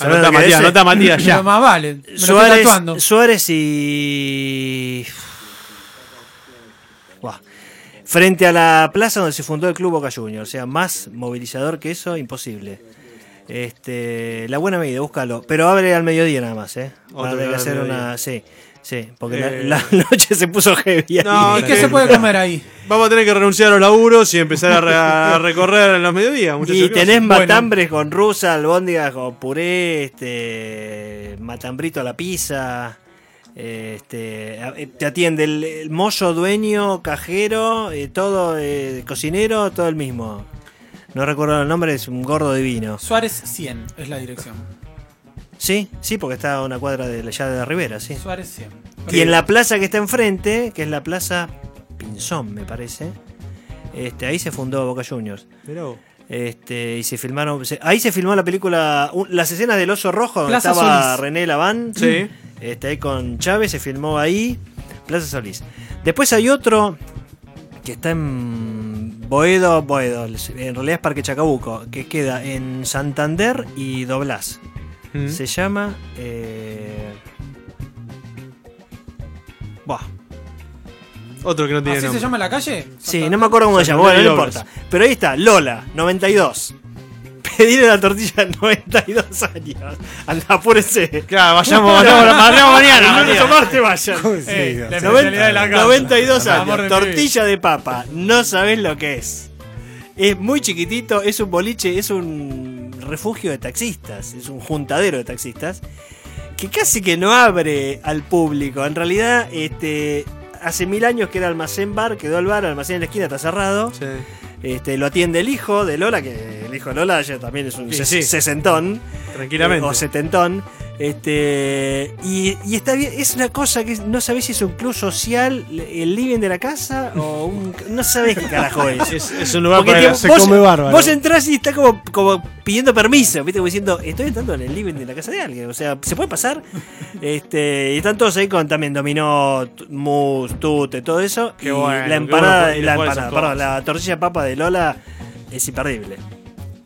Anota ¿Sabés lo que Matías, anota Matías, Pero ya. más vale, me lo estoy Suárez. Suárez y. Buah. Frente a la plaza donde se fundó el Club Boca Juniors. O sea, más movilizador que eso, imposible. Este, la buena medida, búscalo. Pero abre al mediodía nada más, ¿eh. Otro Va a tener que que abre hacer una. Sí. Sí, porque Eh. la, la noche se puso heavy. ahí. No, ¿Y qué se puede comer ahí? Vamos a tener que renunciar a los laburos y empezar a, re- a recorrer en los mediodías, muchachos. Y ¿Qué tenés matambres con rusa, albóndigas con puré, este, matambrito a la pizza. Este, eh, te atiende el, el mozo, dueño, cajero, eh, todo, eh, cocinero, todo el mismo. No recuerdo el nombre, es un gordo divino. Suárez 100 es la dirección. Sí, sí, porque está a una cuadra de la llave de Rivera, sí. Suárez 100. Y en la plaza que está enfrente, que es la plaza Pinzón, me parece, este, ahí se fundó Boca Juniors. Vos. Este, y se filmaron. se- ahí se filmó la película. un- las escenas del oso rojo, donde Plaza estaba Solís. René Laván. Sí. Este, ahí con Chávez se filmó ahí. Plaza Solís. Después hay otro que está en Boedo, Boedo. En realidad es Parque Chacabuco. Que queda en Santander y Doblas. Se llama. Eh... Buah. Otro que no tiene ¿Así se nombre. llama la calle? Sí, no me acuerdo cómo se llama. Bueno, no importa. Pero ahí está, Lola, 92. Pedirle la tortilla a 92 años. Anda, apúrense. Claro, vayamos, vayamos, vayamos mañana. El lunes o martes vayan. Eh, la 90, especialidad de la casa. 92 Amor años, tortilla de papa, no sabés lo que es. Es muy chiquitito, es un boliche, es un refugio de taxistas, es un juntadero de taxistas, que casi que no abre al público. En realidad, este, hace mil años que era almacén bar, quedó el bar, el almacén en la esquina está cerrado. Sí. Este, lo atiende el hijo de Lola, que el hijo de Lola ya también es un Sí, ses- sí. sesentón. Tranquilamente. eh, o setentón. Este, y, y está bien, es una cosa que no sabés si es un club social, el living de la casa, o un. No sabés qué carajo es. Es, es un lugar Porque para se vos, come bárbaro. vos entrás y está como, como pidiendo permiso, ¿viste? Como diciendo, estoy entrando en el living de la casa de alguien. O sea, ¿se puede pasar? Este, y están todos ahí con también dominó, mus, tute, todo eso. Qué y bueno, la empanada, bueno, la empanada, perdón, la tortilla papa de Lola es imperdible.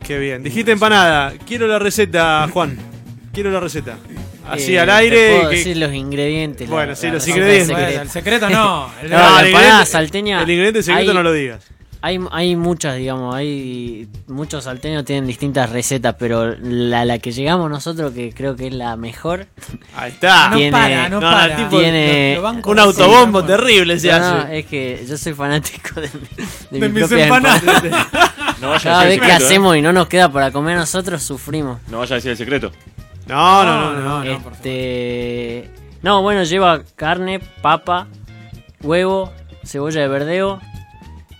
Qué bien. Dijiste empanada. Quiero la receta, Juan. Quiero la receta. Así Eh, al te aire. puedo que- decir los ingredientes. la- Bueno, sí, la los ingredientes. Bueno, el secreto no. El- No, la el empanada ingrediente- salteña. El ingrediente secreto hay- no lo digas. Hay, hay muchas, digamos, hay muchos salteños tienen distintas recetas, pero la, la que llegamos nosotros, que creo que es la mejor, Ahí está. No tiene- para, no, no, no, para. tipo tiene Lo- lo banco Un autobombo ¿no? terrible se No, no, hace. es que yo soy fanático de, mi- de De mi mis empanadas. No vaya Cada a vez decir que el secreto. ¿eh? hacemos y no nos queda para comer nosotros, sufrimos. No vaya a decir el secreto. No, no, no. no. no, no, por favor. Este. No, bueno, lleva carne, papa, huevo, cebolla de verdeo.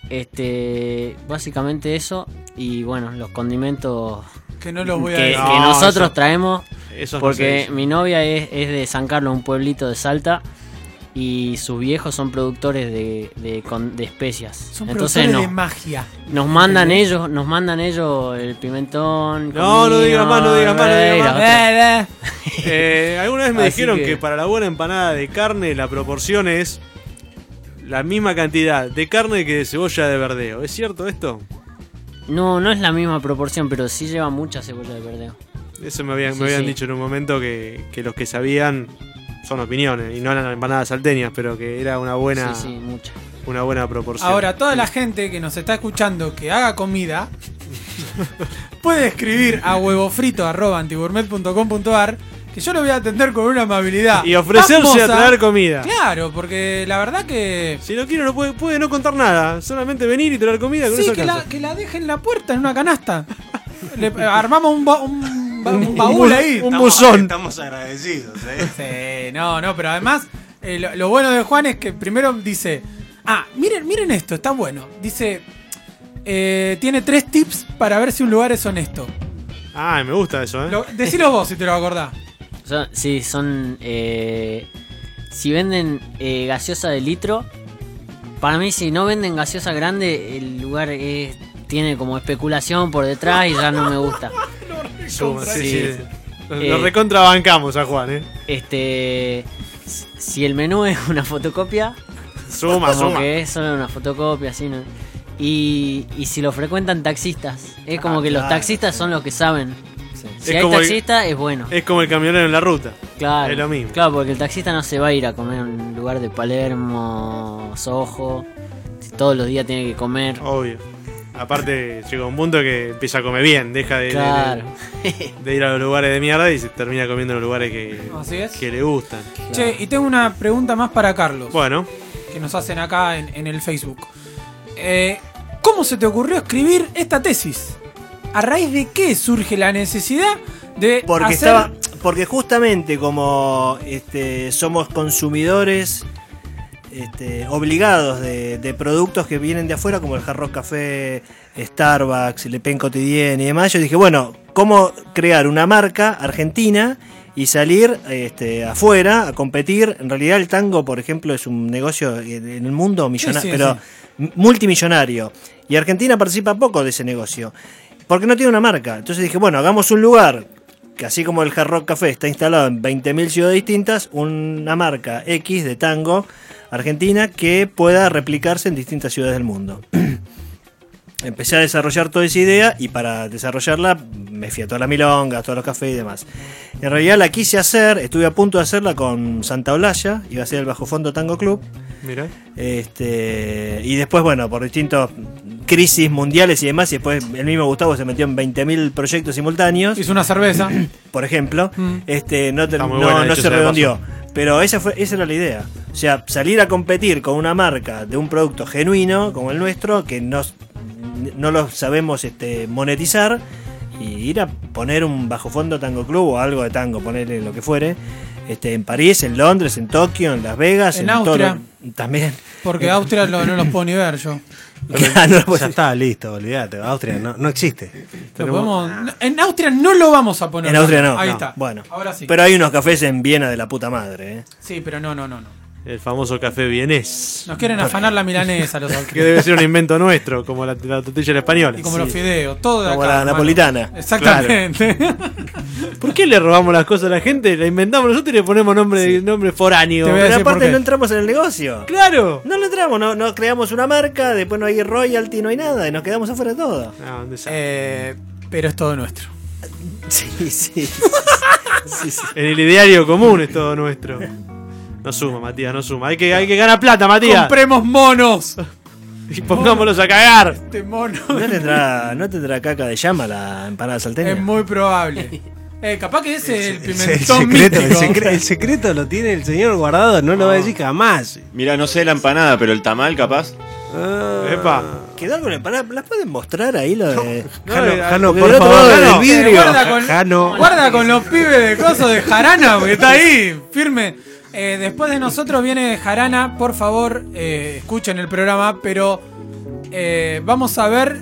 Este. Básicamente eso. Y bueno, los condimentos Que no los voy a que, decir. No, que nosotros eso- traemos. Eso no Porque mi novia es, es de San Carlos, un pueblito de Salta. Y sus viejos son productores de, de, especias. Son Entonces productores nos, de magia. nos mandan ellos, nos mandan ellos el pimentón. No, no digas más, no digas más, no digas más. Eh, eh. Eh, alguna vez me Así dijeron que... que- para la buena empanada de carne la proporción es la misma cantidad de carne que de cebolla de verdeo. ¿Es cierto esto? No, no es la misma proporción, pero sí lleva mucha cebolla de verdeo. Eso me habían, Sí, me habían sí. dicho en un momento que, que los que sabían son opiniones y no eran empanadas salteñas, pero que era una buena, Sí, sí, mucha. una buena proporción. Ahora, toda la gente que nos está escuchando que haga comida puede escribir a huevofrito.antigourmet.com.ar que yo lo voy a atender con una amabilidad. y ofrecerse pasmosa. a traer comida. Claro, porque la verdad que. Si no quiere, no puede, puede no contar nada. Solamente venir y traer comida. Con Sí, eso que la, que la deje en la puerta en una canasta. Le, armamos un, un, ba- un baúl ahí. un buzón. Estamos agradecidos, ¿eh? Sí, no, no, pero además, eh, lo, lo bueno de Juan es que primero dice: Ah, miren, miren esto, está bueno. Dice: eh, Tiene tres tips para ver si un lugar es honesto. Ah, me gusta eso, ¿eh? Lo, decilo vos si te lo acordás. Son- sí, son. eh, si venden eh, gaseosa de litro, para mí, si no venden gaseosa grande, el lugar es- tiene como especulación por detrás y ya no me gusta. Suma, sí, Sí. Lo Eh, recontrabancamos a Juan, ¿eh? Este. Si el menú es una fotocopia, Suma, como suma. que es solo una fotocopia, así, ¿no? Y, y si lo frecuentan taxistas, es como Ah, que los taxistas son los que saben. Si Es hay como el- taxista, es bueno. Es como el camionero en la ruta. Claro, es lo mismo. Claro, porque el taxista no se va a ir a comer a un lugar de Palermo, Soho. Si todos los días tiene que comer. Obvio. Aparte, llega un punto que empieza a comer bien, deja de, de- Claro. de ir a los lugares de mierda y se termina comiendo en los lugares que, Así es. que le gustan. Che, y tengo una pregunta más para Carlos. Bueno, que nos hacen acá en, en el Facebook. Eh, ¿Cómo se te ocurrió escribir esta tesis? ¿A raíz de qué surge la necesidad de Porque hacer... estaba. Porque justamente como este, somos consumidores este, obligados de, de productos que vienen de afuera, como el Hard Rock Café, Starbucks, Le Pen Quotidien y demás, yo dije, bueno, ¿cómo crear una marca argentina y salir este, afuera a competir? En realidad el tango, por ejemplo, es un negocio en el mundo millonario, sí, pero multimillonario. Y Argentina participa poco de ese negocio. Porque no tiene una marca. Entonces dije, bueno, hagamos un lugar que así como el Hard Rock Café está instalado en 20.000 ciudades distintas, una marca X de tango argentina que pueda replicarse en distintas ciudades del mundo. Empecé a desarrollar toda esa idea y para desarrollarla me fui a toda la milonga, a todos los cafés y demás. En realidad la quise hacer, estuve a punto de hacerla con Santa Olalla, iba a ser el Bajo Fondo Tango Club. mira. Este, y después, bueno, por distintos crisis mundiales y demás, y después el mismo Gustavo se metió en 20.000 proyectos simultáneos Hizo una cerveza. por ejemplo, Mm. este, no, no- buena, no se redondeó. Pero esa, fue, esa era la idea. O sea, salir a competir con una marca de un producto genuino como el nuestro, que no, no lo sabemos este, monetizar, y ir a poner un bajo fondo tango club o algo de tango, ponerle lo que fuere, este, en París, en Londres, en Tokio, en Las Vegas, En todo Austria. también. Porque Austria lo- no los puedo ni ver yo. Claro, no, Ya está, listo, olvídate. Austria no, no existe. Podemos- En Austria no lo vamos a poner. en Austria no. Ahí no. está. Bueno, Ahora sí. Pero hay unos cafés en Viena de la puta madre. ¿eh? Sí, pero no, no, no. no. El famoso café vienés. Nos quieren afanar la milanesa los Que debe ser un invento nuestro, como la, la tortilla del español. Y como los fideos, todo de Como acá, la hermano. napolitana. Exactamente. ¿Por qué le robamos las cosas a la gente? La inventamos nosotros y le ponemos nombre, nombre foráneo. Pero aparte no entramos en el negocio. ¡Claro! No lo entramos, no, no creamos una marca, después no hay royalty, no hay nada, y nos quedamos afuera de todo. No, un desastre. Eh, pero es todo nuestro. Sí, sí. sí, sí. En el ideario común es todo nuestro. No suma, Matías, no suma. Hay que, hay que ganar plata, Matías. ¡Compremos monos! Y pongámoslos a cagar. Este mono ¿No tendrá, ¿No tendrá caca de llama la empanada salteña? es muy probable. Eh, capaz que ese es el El, pimentón secreto, el, místico. secre- el secreto lo tiene el señor guardado, no lo va a decir jamás. Mira, no sé la empanada, pero el tamal capaz. Ah. Epa. ¿Quedó algo en la empanada? ¿Las pueden mostrar ahí lo de.? Jano, eh, Jano, por otro favor, lado del Jano. vidrio. Guarda, con, Jano. guarda con los pibes de coso de Jarana, porque está ahí, firme. Eh, después de nosotros viene Jarana, por favor, eh, escuchen el programa, pero eh, vamos a ver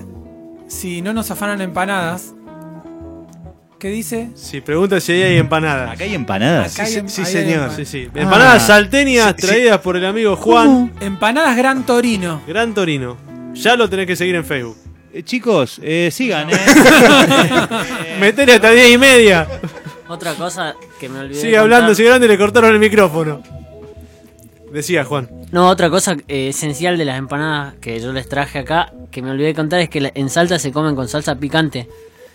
si no nos afanan empanadas. ¿Qué dice? Sí, pregunta si ahí hay empanadas. Acá hay empanadas. Acá hay sí, em- sí, hay señor. empa- Sí, sí. Empanadas Ah. salteñas Sí, sí. traídas por el amigo Juan. Empanadas Gran Torino. Gran Torino. Ya lo tenés que seguir en Facebook. Eh, chicos, eh, sigan, ¿eh? Metele hasta 10 y media. Otra cosa que me olvidé. Sigue de hablando, contar. sigue hablando y le cortaron el micrófono. Decía Juan. No, otra cosa eh, esencial de las empanadas que yo les traje acá, que me olvidé de contar, es que la- en Salta se comen con salsa picante.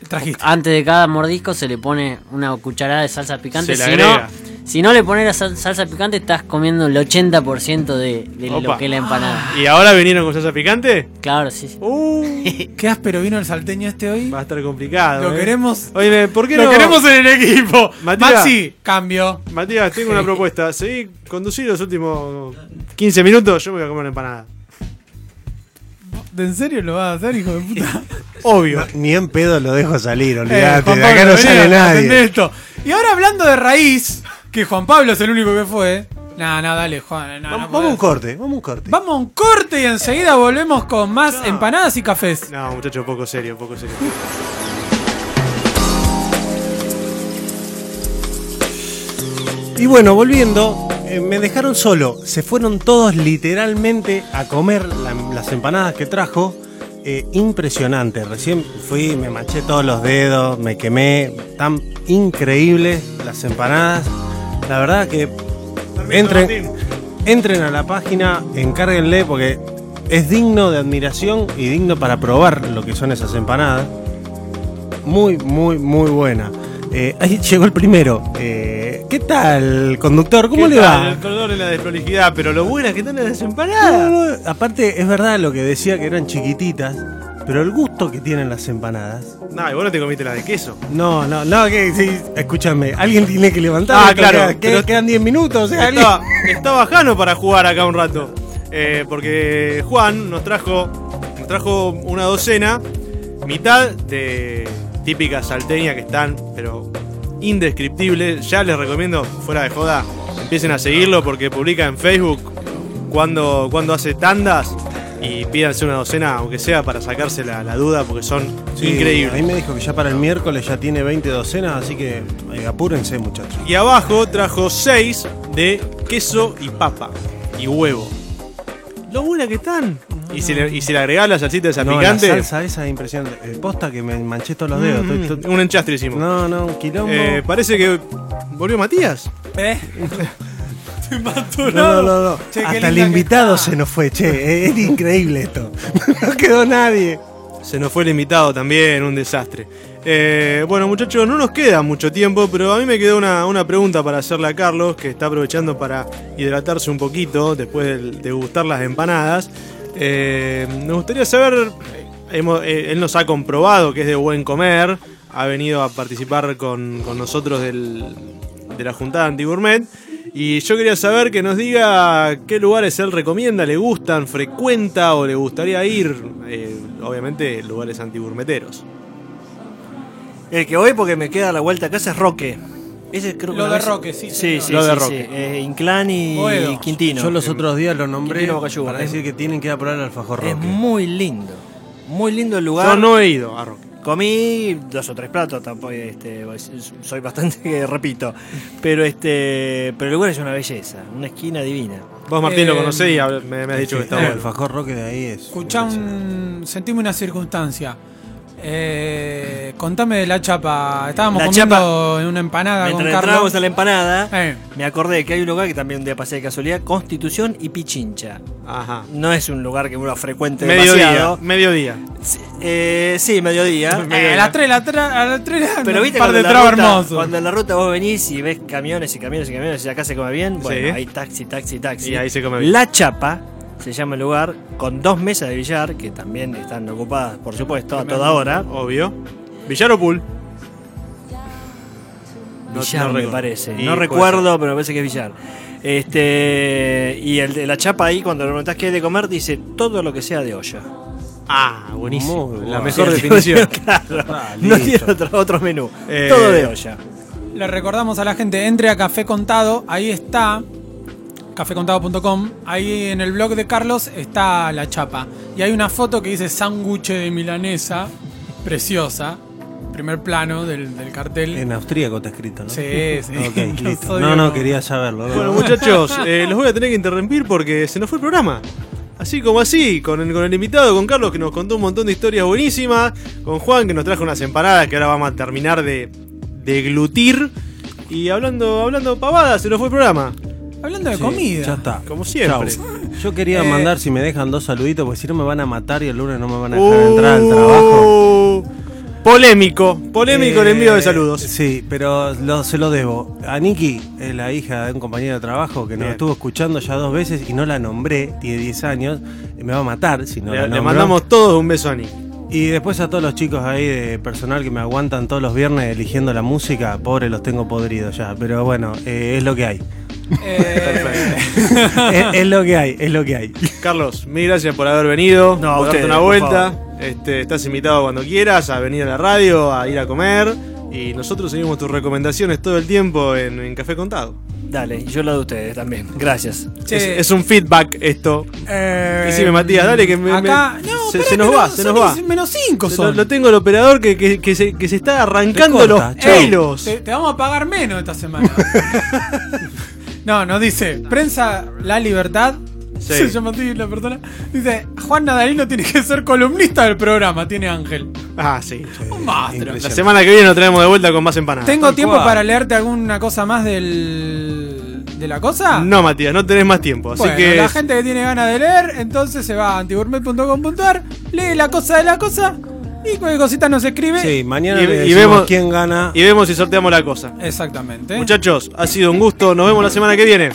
Trajiste. Antes de cada mordisco se le pone una cucharada de salsa picante. Se le si, agrega. no, si no le pones la sal- salsa picante, estás comiendo el 80% de, lo que es la empanada. ¿Y ahora vinieron con salsa picante? Claro, sí. sí. Uh, Qué áspero vino el salteño este hoy. va a estar complicado. Lo eh. queremos. Oye, ¿por qué Lo no? queremos en el equipo. Matías. Maxi, cambio. Matías, tengo una propuesta. Seguí conducir los últimos 15 minutos. Yo me voy a comer una empanada. ¿De en serio lo vas a hacer, hijo de puta? Obvio. No, ni en pedo lo dejo salir, Eh, olvídate. Juan de acá no sale nadie. esto. Y ahora hablando de raíz, que Juan Pablo es el único que fue. Nah, nah, dale, Juan. nah, no Vamos, vamos a un corte, vamos a un corte. Vamos a un corte y enseguida volvemos con más empanadas y cafés. No, muchacho, poco serio, poco serio. Y bueno, volviendo, eh, me dejaron solo. Se fueron todos literalmente a comer la- las empanadas que trajo. Eh, impresionante. Recién fui, me manché todos los dedos, me quemé. Tan increíbles las empanadas. La verdad que entren, entren a la página, encárguenle porque es digno de admiración y digno para probar lo que son esas empanadas. Muy, muy, muy buena. Eh, ahí llegó el primero. Eh, ¿Qué tal, conductor? ¿Cómo ¿Qué le tal? va? El color y la desprolijidad, pero lo buenas que están las No, empanadas. no, no, aparte, es verdad lo que decía que eran chiquititas, pero el gusto que tienen las empanadas. No, y vos no te comiste la de queso. No, no, no, que sí, escúchame, alguien tiene que levantar. Ah, claro, queda- pero- quedan 10 minutos, o sea, alguien- Estaba, estaba Jano para jugar acá un rato. Eh, porque Juan nos trajo, nos trajo una docena, mitad de típicas salteñas que están, pero indescriptibles. Ya les recomiendo, fuera de joda, empiecen a seguirlo porque publica en Facebook cuando, cuando hace tandas y pídanse una docena, aunque sea para sacarse la, la duda, porque son Sí, A mí increíbles. me dijo que ya para el miércoles ya tiene 20 docenas, así que eh, apúrense, muchachos. Y abajo trajo 6 de queso y papa y huevo. Lo buena que están. Y si le, y si le agregás la salsita esa No, picante, la salsa esa es impresionante. Eh, posta que me manché todos los dedos. mm, estoy- estoy- un enchastre hicimos. No, no, un quilombo. Eh, parece que volvió Matías. ¿Eh? No, no, no, no. Che, Hasta el invitado se nos fue, che. Era increíble esto. No quedó nadie. Se nos fue el invitado también, un desastre. Eh, bueno, muchachos, no nos queda mucho tiempo, pero a mí me quedó una, una pregunta para hacerle a Carlos, que está aprovechando para hidratarse un poquito después de, de gustar las empanadas. Eh, me gustaría saber, hemos- eh, él nos ha comprobado que es de buen comer, ha venido a participar con, con nosotros del- de la Juntada Antigourmet. Y yo quería saber que nos diga qué lugares él recomienda, le gustan, frecuenta o le gustaría ir. eh, obviamente, lugares antigourmeteros. El que voy porque me queda a la vuelta a casa es Roque. Ese creo que Lo de vez- Roque, sí, Sí, sí, Lo de sí, Roque. sí. Eh, Inclán y. Quintino. Yo los otros días lo nombré para decir que tienen que ir a probar el alfajor Es roque. muy lindo. Muy lindo el lugar. Yo no he ido a Roque. Comí dos o tres platos, tampoco este, soy bastante, repito. Pero este pero el lugar es una belleza, una esquina divina. Vos, Martín, Eh, lo conocés y me, me has dicho que está el bueno. alfajor roque de ahí es. Escuchá un. Sentime una circunstancia. Eh, contame de la chapa. Estábamos La comiendo en una empanada Mientras con entrábamos a la empanada, Eh, me acordé que hay un lugar que también un día pasé de casualidad, Constitución y Pichincha. Ajá. No es un lugar que uno frecuente Mediodía, demasiado. mediodía. Sí, eh, sí, mediodía. eh, a las 3, a las 3, Pero viste un par cuando de en, la ruta, hermosos. cuando en la ruta vos venís y ves camiones y camiones y camiones y acá se come bien, bueno, Sí. hay taxi, taxi, taxi. Y ahí se come bien. La Chapa se llama el lugar, con dos mesas de billar, que también están ocupadas, por supuesto, a toda hora. Obvio. Villar o Pool. No- me recuerdo. parece. Y no recuerdo, pero me parece que es Villar. Este y el de la chapa ahí, cuando le preguntás qué hay de comer, dice todo lo que sea de olla. Ah, buenísimo. Muy La mejor Sí, definición. claro. Ah, no tiene otro, otro menú. Eh, todo de olla. Le recordamos a la gente, entre a Café Contado, ahí está, cafecontado.com, ahí en el blog de Carlos está la chapa. Y hay una foto que dice sándwich de milanesa, preciosa, primer plano del, del cartel. En austríaco está escrito, ¿no? Sí, sí. Ok, No listo. No, no, quería saberlo. ¿no? Bueno, muchachos, eh, los voy a tener que interrumpir porque se nos fue el programa. Así como así, con el, con el invitado, con Carlos, que nos contó un montón de historias buenísimas, con Juan, que nos trajo unas empanadas que ahora vamos a terminar de, de glutir. Y hablando, hablando pavadas, se nos fue el programa. Hablando de Sí, comida. Ya está. Como siempre. Chau. Yo quería Eh, mandar, si me dejan dos saluditos, porque si no me van a matar y el lunes no me van a dejar entrar al trabajo. Uh, Polémico, polémico el envío de Eh, saludos. Sí, pero lo- se lo debo. A Nikki, es la hija de un compañero de trabajo que nos Bien. estuvo escuchando ya dos veces y no la nombré, tiene 10 años, y me va a matar si no la le, le nombro. mandamos todos un beso a Nick. Y después a todos los chicos ahí de personal que me aguantan todos los viernes eligiendo la música, pobre los tengo podridos ya, pero bueno, eh, es lo que hay. Eh, es, es lo que hay, es lo que hay. Carlos, mil gracias por haber venido, No, por darte una vuelta. Este, estás invitado cuando quieras a venir a la radio, a ir a comer. Y nosotros seguimos tus recomendaciones todo el tiempo en, en Café Contado. Dale, y yo lo de ustedes también. Gracias. che, Es, es un feedback esto. eh, Decime, Matías, dale, que me- acá, me- no, se- nos va, no, se nos va. Menos 5 Lo, son. lo tengo el operador que, que- que se, que se está arrancando los pelos. Te, te vamos a pagar menos esta semana. no, nos dice, prensa La Libertad. Sí. Se llama así la persona. Dice, Juan Nadalino tiene que ser columnista del programa, tiene Ángel. Ah, sí. Un monstruo. La semana que viene nos traemos de vuelta con más empanadas. ¿Tengo Tal tiempo cual. para leerte alguna cosa más del, de la cosa? No, Matías, no tenés más tiempo. Así Bueno, que. la gente que tiene ganas de leer, entonces se va a antigourmet.com.ar, lee la cosa de la cosa y cualquier cosita nos escribe. Sí, mañana Y- le y vemos- quién gana. Y vemos si sorteamos la cosa. Exactamente. Muchachos, ha sido un gusto. Nos vemos la semana que viene.